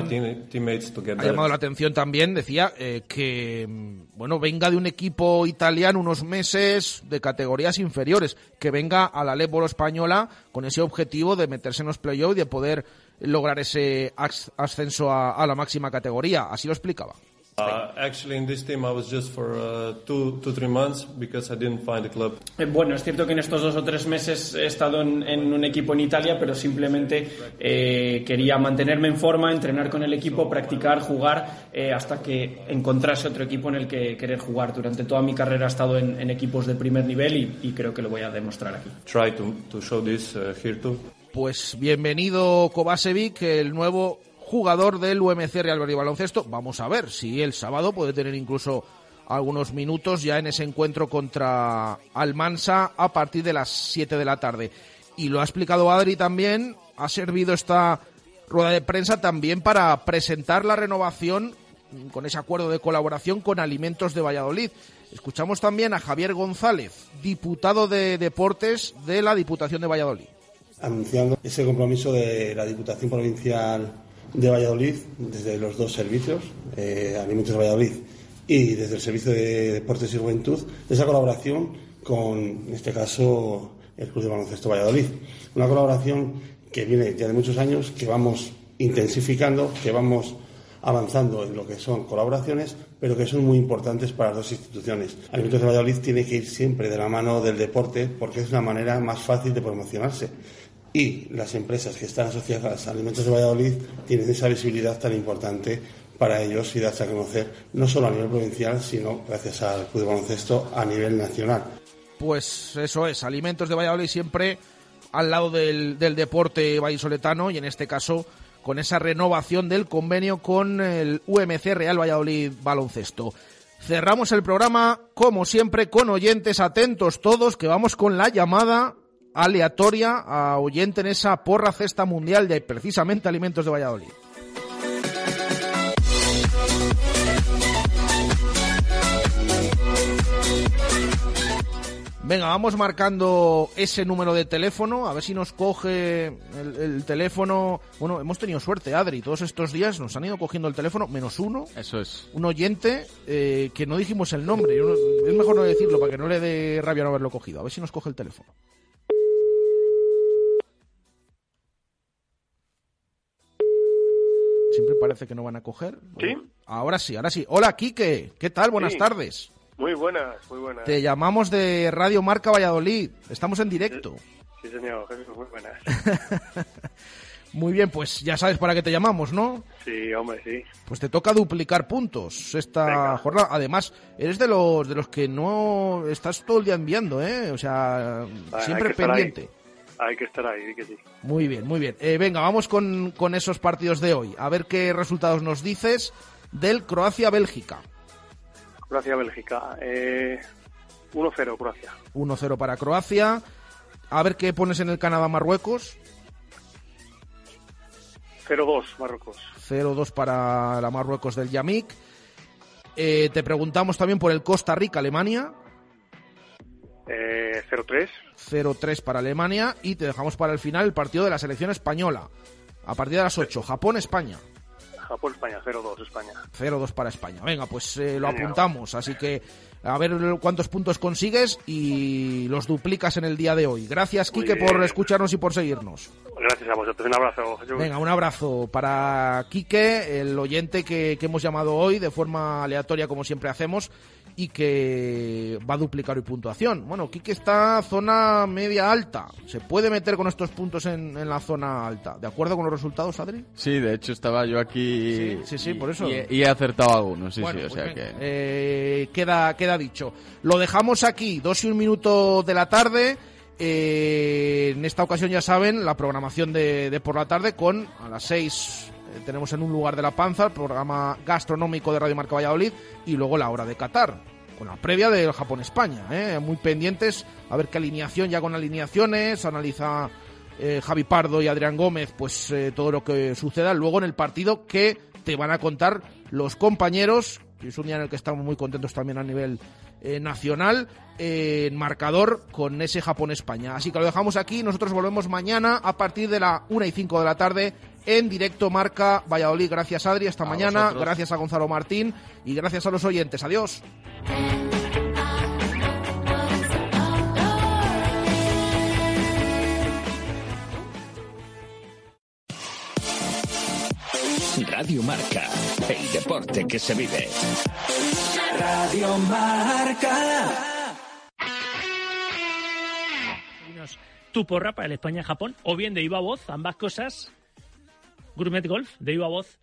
Ha llamado la atención también, decía, eh, que mm, bueno, venga de un equipo italiano unos meses de categorías inferiores, que venga a la Leboro española con ese objetivo de meterse en los playoffs y de poder lograr ese as- ascenso a la máxima categoría. Así lo explicaba. Uh, actually, in this team, I was just for uh, two, two, three months because I didn't find a club. Eh, Bueno, es cierto que en estos dos o tres meses he estado en, en un equipo en Italia, pero simplemente eh, quería mantenerme en forma, entrenar con el equipo, practicar, jugar, eh, hasta que encontrase otro equipo en el que querer jugar. Durante toda mi carrera he estado en, en equipos de primer nivel y, y creo que lo voy a demostrar aquí. Try to, to show this uh, here too. Pues bienvenido Kovacevic, el nuevo jugador del UMC Real Madrid Baloncesto. Vamos a ver si el sábado puede tener incluso algunos minutos ya en ese encuentro contra Almansa a partir de las 7 de la tarde. Y lo ha explicado Adri también, ha servido esta rueda de prensa también para presentar la renovación con ese acuerdo de colaboración con Alimentos de Valladolid. Escuchamos también a Javier González, diputado de Deportes de la Diputación de Valladolid. anunciando ese compromiso de la Diputación Provincial de Valladolid desde los dos servicios, eh, Alimentos de Valladolid y desde el Servicio de Deportes y Juventud, esa colaboración con, en este caso, el Club de Baloncesto Valladolid. Una colaboración que viene ya de muchos años, que vamos intensificando, que vamos avanzando en lo que son colaboraciones, pero que son muy importantes para las dos instituciones. Alimentos de Valladolid tiene que ir siempre de la mano del deporte porque es una manera más fácil de promocionarse. Y las empresas que están asociadas a Alimentos de Valladolid tienen esa visibilidad tan importante para ellos y darse a conocer no solo a nivel provincial, sino gracias al Club de Baloncesto a nivel nacional. Pues eso es, Alimentos de Valladolid siempre al lado del, del deporte vallisoletano y en este caso con esa renovación del convenio con el UMC Real Valladolid Baloncesto. Cerramos el programa, como siempre, con oyentes atentos todos, que vamos con la llamada aleatoria a oyente en esa porra cesta mundial de precisamente Alimentos de Valladolid. Venga, vamos marcando ese número de teléfono, a ver si nos coge el, el teléfono. Bueno, hemos tenido suerte, Adri, todos estos días nos han ido cogiendo el teléfono, menos uno. Eso es. Un oyente eh, que no dijimos el nombre. Es mejor no decirlo para que no le dé rabia no haberlo cogido. A ver si nos coge el teléfono. Siempre parece que no van a coger. ¿Sí? Ahora sí, ahora sí. Hola, Quique. ¿Qué tal? Buenas Sí. tardes. Muy buenas, muy buenas. Te llamamos de Radio Marca Valladolid. Estamos en directo. Sí, señor, muy buenas. Muy bien, pues ya sabes para qué te llamamos, ¿no? Sí, hombre, sí. Pues te toca duplicar puntos esta jornada. Además, eres de los de los que no estás todo el día enviando, ¿eh? O sea, Vale, siempre pendiente. Hay que estar ahí, que sí. Muy bien, muy bien. Eh, venga, vamos con, con esos partidos de hoy. A ver qué resultados nos dices del Croacia-Bélgica. Croacia-Bélgica. Eh, 1-0, Croacia. 1-0 para Croacia. A ver qué pones en el Canadá-Marruecos. 0-2, Marruecos. 0-2 para la Marruecos del Yamik. Eh, te preguntamos también por el Costa Rica-Alemania. Eh, 0-3. 0-3 para Alemania y te dejamos para el final el partido de la selección española. A partir de las 8, Japón-España. Japón-España, 0-2 España. 0-2 para España. Venga, pues eh, lo apuntamos. Así que a ver cuántos puntos consigues y los duplicas en el día de hoy. Gracias, Quique, por escucharnos y por seguirnos. Gracias a vosotros. Un abrazo. Jesús. Venga, un abrazo para Quique, el oyente que, que hemos llamado hoy de forma aleatoria, como siempre hacemos, y que va a duplicar hoy puntuación. Bueno, Quique está zona media alta. Se puede meter con estos puntos en, en la zona alta. ¿De acuerdo con los resultados, Adri? Sí, de hecho estaba yo aquí. Sí, sí, sí, por eso. Y, y he acertado algunos, sí, Bueno, sí, o pues sea que. eh, queda, queda dicho. Lo dejamos aquí, dos y un minuto de la tarde. Eh, en esta ocasión, ya saben, la programación de, de por la tarde con a las seis tenemos en un lugar de la panza el programa gastronómico de Radio Marca Valladolid y luego la hora de Qatar con la previa del Japón-España. ¿eh? Muy pendientes a ver qué alineación, ya con alineaciones, analiza eh, Javi Pardo y Adrián Gómez, pues eh, todo lo que suceda luego en el partido que te van a contar los compañeros, es un día en el que estamos muy contentos también a nivel eh, nacional, eh, en marcador con ese Japón-España. Así que lo dejamos aquí, nosotros volvemos mañana a partir de la 1 y 5 de la tarde en directo Marca Valladolid. Gracias Adri, hasta A mañana, vosotros. gracias a Gonzalo Martín y gracias a los oyentes. Adiós. Radio Marca, el deporte que se vive. Radio Marca. tu porra para el España-Japón, o bien de viva voz, ambas cosas. Gourmet Golf, de viva voz,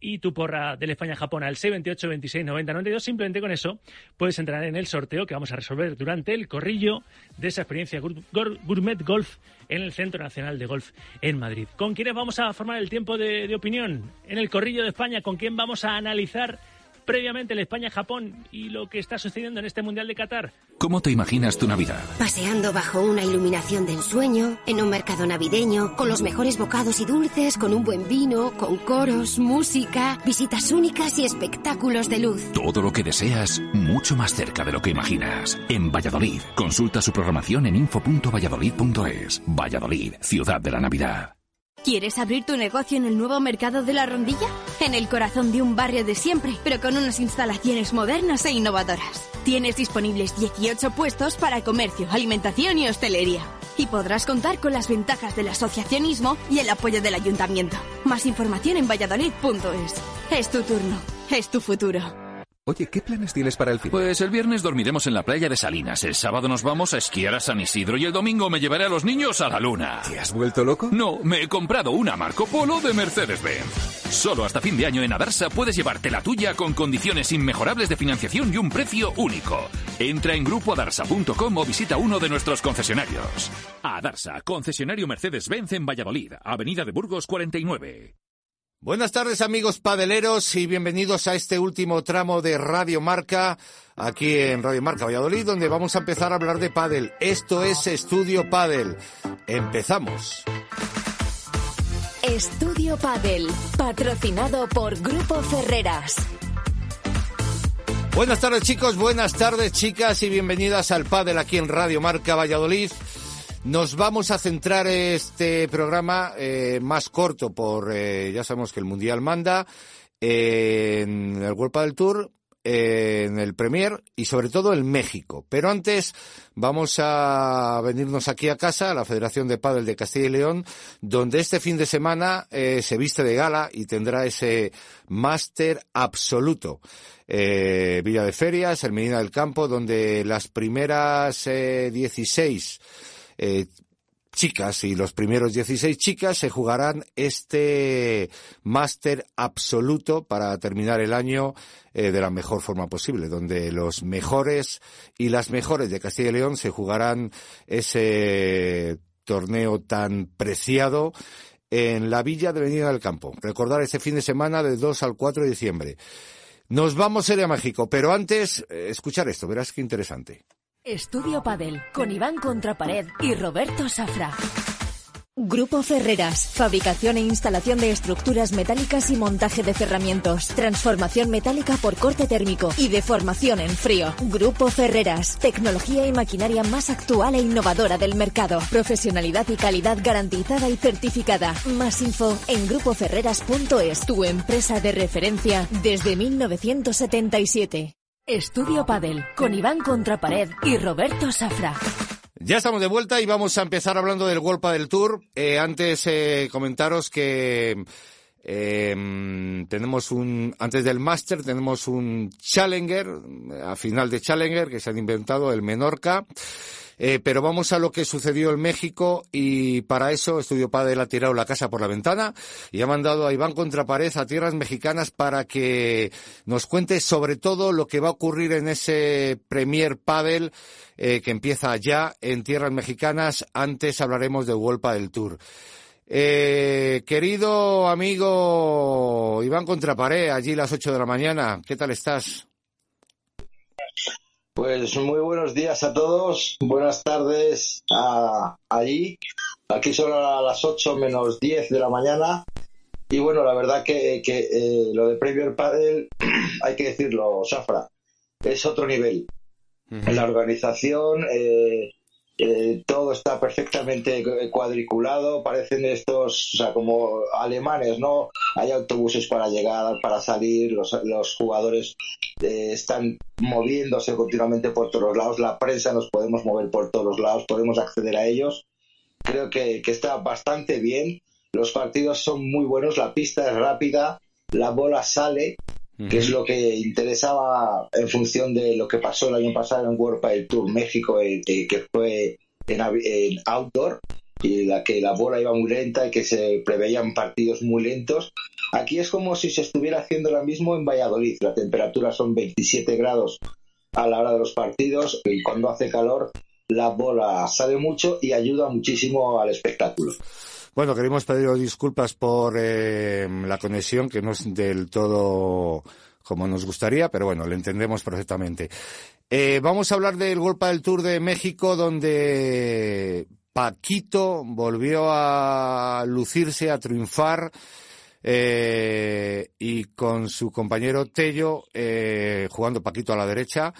y tu porra del España-Japón al 628 26 90 92. Simplemente con eso puedes entrar en el sorteo que vamos a resolver durante el corrillo de esa experiencia Gourmet Golf en el Centro Nacional de Golf en Madrid. ¿Con quiénes vamos a formar el tiempo de, de opinión? En el corrillo de España, ¿con quién vamos a analizar previamente el España-Japón y lo que está sucediendo en este Mundial de Qatar? ¿Cómo te imaginas tu Navidad? Paseando bajo una iluminación de ensueño, en un mercado navideño, con los mejores bocados y dulces, con un buen vino, con coros, música, visitas únicas y espectáculos de luz. Todo lo que deseas, mucho más cerca de lo que imaginas. En Valladolid, consulta su programación en info.valladolid.es. Valladolid, ciudad de la Navidad. ¿Quieres abrir tu negocio en el nuevo mercado de la Rondilla? En el corazón de un barrio de siempre, pero con unas instalaciones modernas e innovadoras. Tienes disponibles 18 puestos para comercio, alimentación y hostelería. Y podrás contar con las ventajas del asociacionismo y el apoyo del ayuntamiento. Más información en valladolid.es. Es tu turno, es tu futuro. Oye, ¿qué planes tienes para el fin? Pues el viernes dormiremos en la playa de Salinas, el sábado nos vamos a esquiar a San Isidro y el domingo me llevaré a los niños a la luna. ¿Te has vuelto loco? No, me he comprado una Marco Polo de Mercedes-Benz. Solo hasta fin de año en Adarsa puedes llevarte la tuya con condiciones inmejorables de financiación y un precio único. Entra en grupoadarsa.com o visita uno de nuestros concesionarios. Adarsa, concesionario Mercedes-Benz en Valladolid, Avenida de Burgos 49. Buenas tardes amigos padeleros y bienvenidos a este último tramo de Radio Marca, aquí en Radio Marca Valladolid, donde vamos a empezar a hablar de pádel. Esto es Estudio Padel. Empezamos. Estudio Padel, patrocinado por Grupo Ferreras. Buenas tardes chicos, buenas tardes chicas y bienvenidas al Padel aquí en Radio Marca Valladolid. Nos vamos a centrar este programa eh, más corto por, eh, ya sabemos que el Mundial manda, en el World Padel Tour, en el Premier y sobre todo en México. Pero antes vamos a venirnos aquí a casa, a la Federación de Padel de Castilla y León, donde este fin de semana eh, se viste de gala y tendrá ese máster absoluto. Eh, Villa de Ferias, el Medina del Campo, donde las primeras eh, 16 eh, chicas y los primeros 16 chicas se jugarán este máster absoluto para terminar el año eh, de la mejor forma posible, donde los mejores y las mejores de Castilla y León se jugarán ese torneo tan preciado en la Villa de Avenida del Campo. Recordar este fin de semana del 2 al 4 de diciembre. Nos vamos a ir a México, pero antes, eh, escuchar esto, verás qué interesante. Estudio Padel, con Iván Contrapared y Roberto Safra. Grupo Ferreras, fabricación e instalación de estructuras metálicas y montaje de cerramientos, transformación metálica por corte térmico y deformación en frío. Grupo Ferreras, tecnología y maquinaria más actual e innovadora del mercado, profesionalidad y calidad garantizada y certificada. Más info en grupoferreras.es, tu empresa de referencia desde 1977. Estudio Padel con Iván Contrapared y Roberto Safra. Ya estamos de vuelta y vamos a empezar hablando del World del Tour. Eh, antes eh, comentaros que eh, tenemos un antes del Master tenemos un Challenger a final de Challenger que se han inventado el Menorca. Eh, pero vamos a lo que sucedió en México y para eso Estudio Padel ha tirado la casa por la ventana y ha mandado a Iván Contrapared a tierras mexicanas para que nos cuente sobre todo lo que va a ocurrir en ese Premier Padel eh, que empieza ya en tierras mexicanas. Antes hablaremos de World del Tour. Eh, querido amigo Iván Contrapared, allí a las 8 de la mañana, ¿qué tal estás? Pues muy buenos días a todos, buenas tardes a, allí. Aquí son a las 8 menos 10 de la mañana. Y bueno, la verdad que, que eh, lo de Premier Padel, hay que decirlo, Safra, es otro nivel. En la organización, eh, eh, todo está perfectamente cuadriculado, parecen estos, o sea, como alemanes, ¿no? Hay autobuses para llegar, para salir, los, los jugadores eh, están moviéndose continuamente por todos lados, la prensa nos podemos mover por todos lados, podemos acceder a ellos. Creo que, que está bastante bien, los partidos son muy buenos, la pista es rápida, la bola sale, que es lo que interesaba en función de lo que pasó el año pasado en World Padel Tour México, eh, que fue en, en, outdoor, y la que la bola iba muy lenta y que se preveían partidos muy lentos. Aquí es como si se estuviera haciendo lo mismo en Valladolid. La temperatura son 27 grados a la hora de los partidos y cuando hace calor la bola sale mucho y ayuda muchísimo al espectáculo. Bueno, queremos pedir disculpas por eh, la conexión, que no es del todo como nos gustaría, pero bueno, lo entendemos perfectamente. Eh, vamos a hablar del golpe del Tour de México, donde Paquito volvió a lucirse, a triunfar. Eh, y con su compañero Tello eh, jugando Paquito a la derecha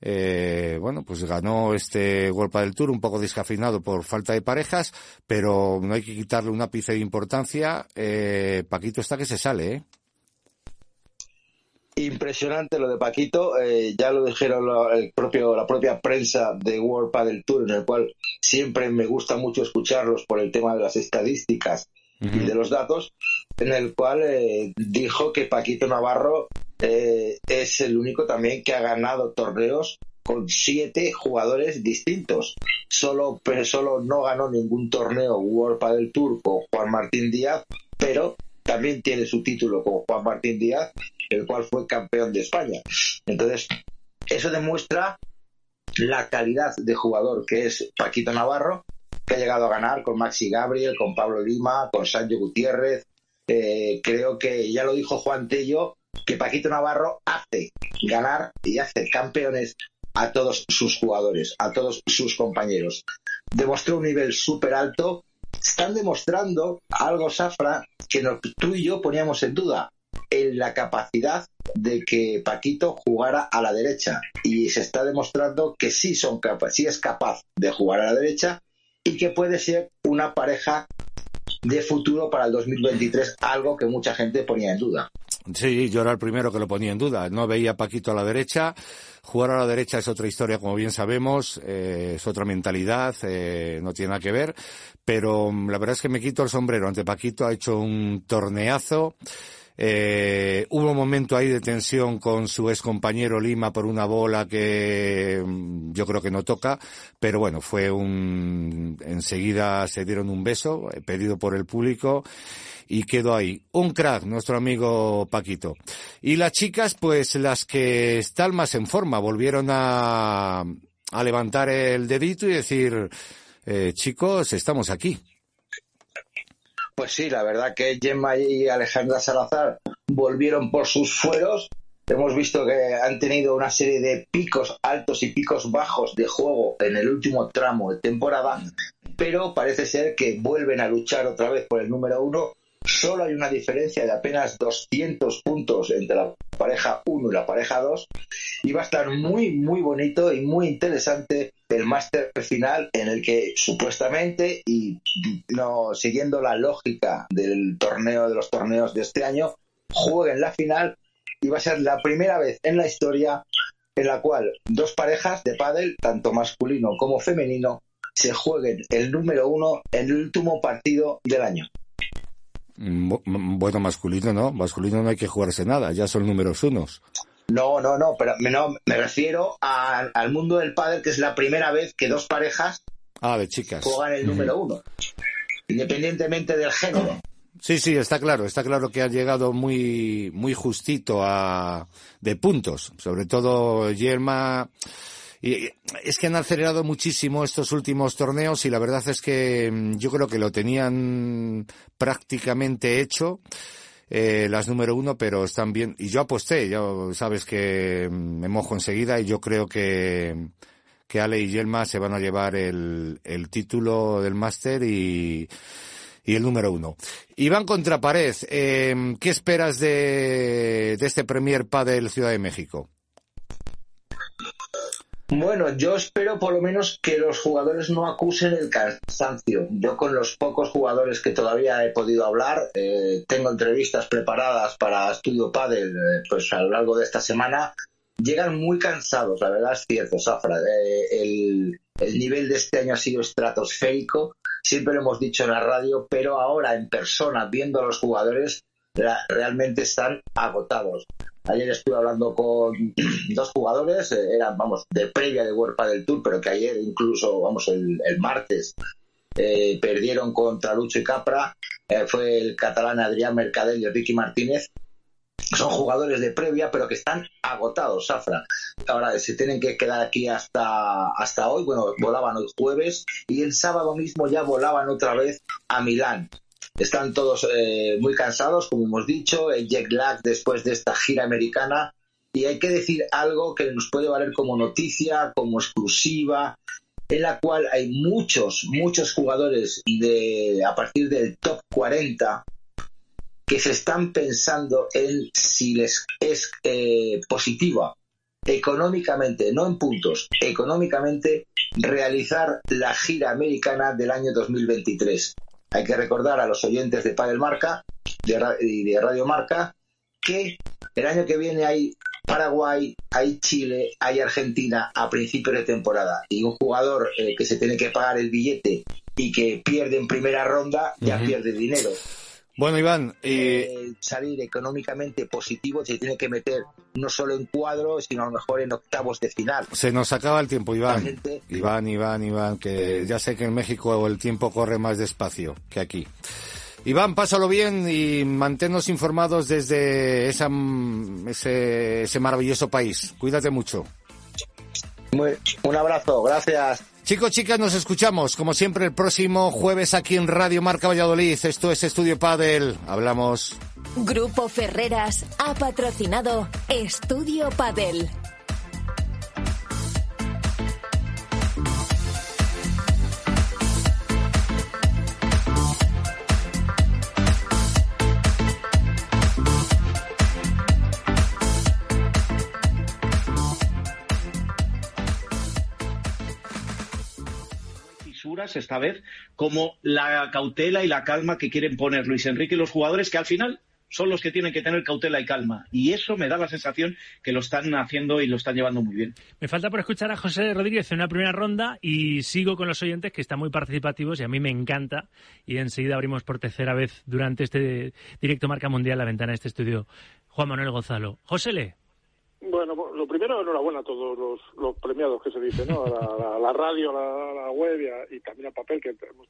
eh, bueno, pues ganó este golpe del Tour un poco descafeinado por falta de parejas, pero no hay que quitarle un ápice de importancia. Eh, Paquito está que se sale, ¿eh? Impresionante lo de Paquito, eh, ya lo dijeron el propio, la propia prensa de World Padel Tour, en el cual siempre me gusta mucho escucharlos por el tema de las estadísticas y de los datos, en el cual eh, dijo que Paquito Navarro eh, es el único también que ha ganado torneos con siete jugadores distintos. Solo, solo no ganó ningún torneo World Padel Tour con Juan Martín Díaz, pero también tiene su título con Juan Martín Díaz, el cual fue campeón de España. Entonces, eso demuestra la calidad de jugador que es Paquito Navarro, que ha llegado a ganar con Maxi Gabriel, con Pablo Lima, con Sancho Gutiérrez. Eh, creo que ya lo dijo Juan Tello, que Paquito Navarro hace ganar y hace campeones a todos sus jugadores, a todos sus compañeros. Demostró un nivel súper alto. Están demostrando algo, Safra, que tú y yo poníamos en duda, en la capacidad de que Paquito jugara a la derecha. Y se está demostrando que sí, son sí es capaz de jugar a la derecha y que puede ser una pareja de futuro para el 2023, algo que mucha gente ponía en duda. Sí, yo era el primero que lo ponía en duda. No veía a Paquito a la derecha. Jugar a la derecha es otra historia, como bien sabemos, eh, es otra mentalidad, eh, no tiene nada que ver. Pero mm, la verdad es que me quito el sombrero ante Paquito, ha hecho un torneazo. Eh, hubo un momento ahí de tensión con su ex compañero Lima por una bola que mm, yo creo que no toca, pero bueno, fue un, enseguida se dieron un beso, eh, pedido por el público, y quedó ahí. Un crack, nuestro amigo Paquito. Y las chicas, pues las que están más en forma, volvieron a, a levantar el dedito y decir, eh, chicos, estamos aquí. Pues sí, la verdad que Gemma y Alejandra Salazar volvieron por sus fueros. Hemos visto que han tenido una serie de picos altos y picos bajos de juego en el último tramo de temporada. pero parece ser que vuelven a luchar otra vez por el número uno. Solo hay una diferencia de apenas 200 puntos entre la pareja 1 y la pareja 2 y va a estar muy, muy bonito y muy interesante el máster final en el que supuestamente y no siguiendo la lógica del torneo de los torneos de este año jueguen la final y va a ser la primera vez en la historia en la cual dos parejas de pádel, tanto masculino como femenino, se jueguen el número uno en el último partido del año. Bueno, masculino no, masculino no hay que jugarse nada, ya son números unos. No, no, no, pero no, me refiero al mundo del pádel que es la primera vez que dos parejas ah, de chicas. juegan el número uno, independientemente del género. Sí, sí, está claro, está claro que ha llegado muy, muy justito a, de puntos, sobre todo Yerma. Y es que han acelerado muchísimo estos últimos torneos y la verdad es que mm, yo creo que lo tenían prácticamente hecho. Eh, las número uno, pero están bien. Y yo aposté, ya sabes que mm, me mojo enseguida y yo creo que, que Ale y Yelma se van a llevar el, el título del máster y, y el número uno. Iván Contrapared, eh, ¿qué esperas de, de este Premier del Ciudad de México? Bueno, yo espero por lo menos que los jugadores no acusen el cansancio. Yo con los pocos jugadores que todavía he podido hablar, eh, tengo entrevistas preparadas para Estudio Padel eh, pues a lo largo de esta semana, llegan muy cansados, la verdad es cierto, Safra. Eh, el, el nivel de este año ha sido estratosférico siempre lo hemos dicho en la radio, pero ahora en persona, viendo a los jugadores, realmente están agotados. Ayer estuve hablando con dos jugadores, eh, eran, vamos, de previa de World del Tour, pero que ayer incluso, vamos, el, martes, eh, perdieron contra Lucho y Capra, eh, fue el catalán Adrián Mercadel y Ricky Martínez, son jugadores de previa, pero que están agotados, Safra. Ahora se tienen que quedar aquí hasta, hasta hoy. Bueno, volaban el jueves y el sábado mismo ya volaban otra vez a Milán. Están todos eh, muy cansados, como hemos dicho, el jet lag después de esta gira americana. Y hay que decir algo que nos puede valer como noticia, como exclusiva, en la cual hay muchos, muchos jugadores de, a partir del top 40 que se están pensando en si les es eh, positiva económicamente, no en puntos, económicamente realizar la gira americana del año 2023. Hay que recordar a los oyentes de Padel Marca y de, Radio Marca que el año que viene hay Paraguay, hay Chile, hay Argentina a principio de temporada y un jugador eh, que se tiene que pagar el billete y que pierde en primera ronda ya pierde dinero. Bueno, Iván, eh... salir económicamente positivo se tiene que meter no solo en cuadros, sino a lo mejor en octavos de final. Se nos acaba el tiempo, Iván. Iván, Iván, Iván, que ya sé que en México el tiempo corre más despacio que aquí. Iván, pásalo bien y manténnos informados desde esa, ese, ese maravilloso país. Cuídate mucho. un abrazo, gracias. Chicos, chicas, nos escuchamos como siempre el próximo jueves aquí en Radio Marca Valladolid. Esto es Estudio Padel. Hablamos. Grupo Ferreras ha patrocinado Estudio Padel. Esta vez como la cautela y la calma que quieren poner Luis Enrique y los jugadores que al final son los que tienen que tener cautela y calma. Y eso me da la sensación que lo están haciendo y lo están llevando muy bien. Me falta por escuchar a José Rodríguez en una primera ronda y sigo con los oyentes que están muy participativos y a mí me encanta. Y enseguida abrimos por tercera vez durante este directo Marca Mundial la ventana de este estudio. Juan Manuel Gonzalo. José Le. Bueno, lo primero, enhorabuena a todos los, los premiados que se dice, ¿no? A la, radio, a la, web y, también al papel, que hemos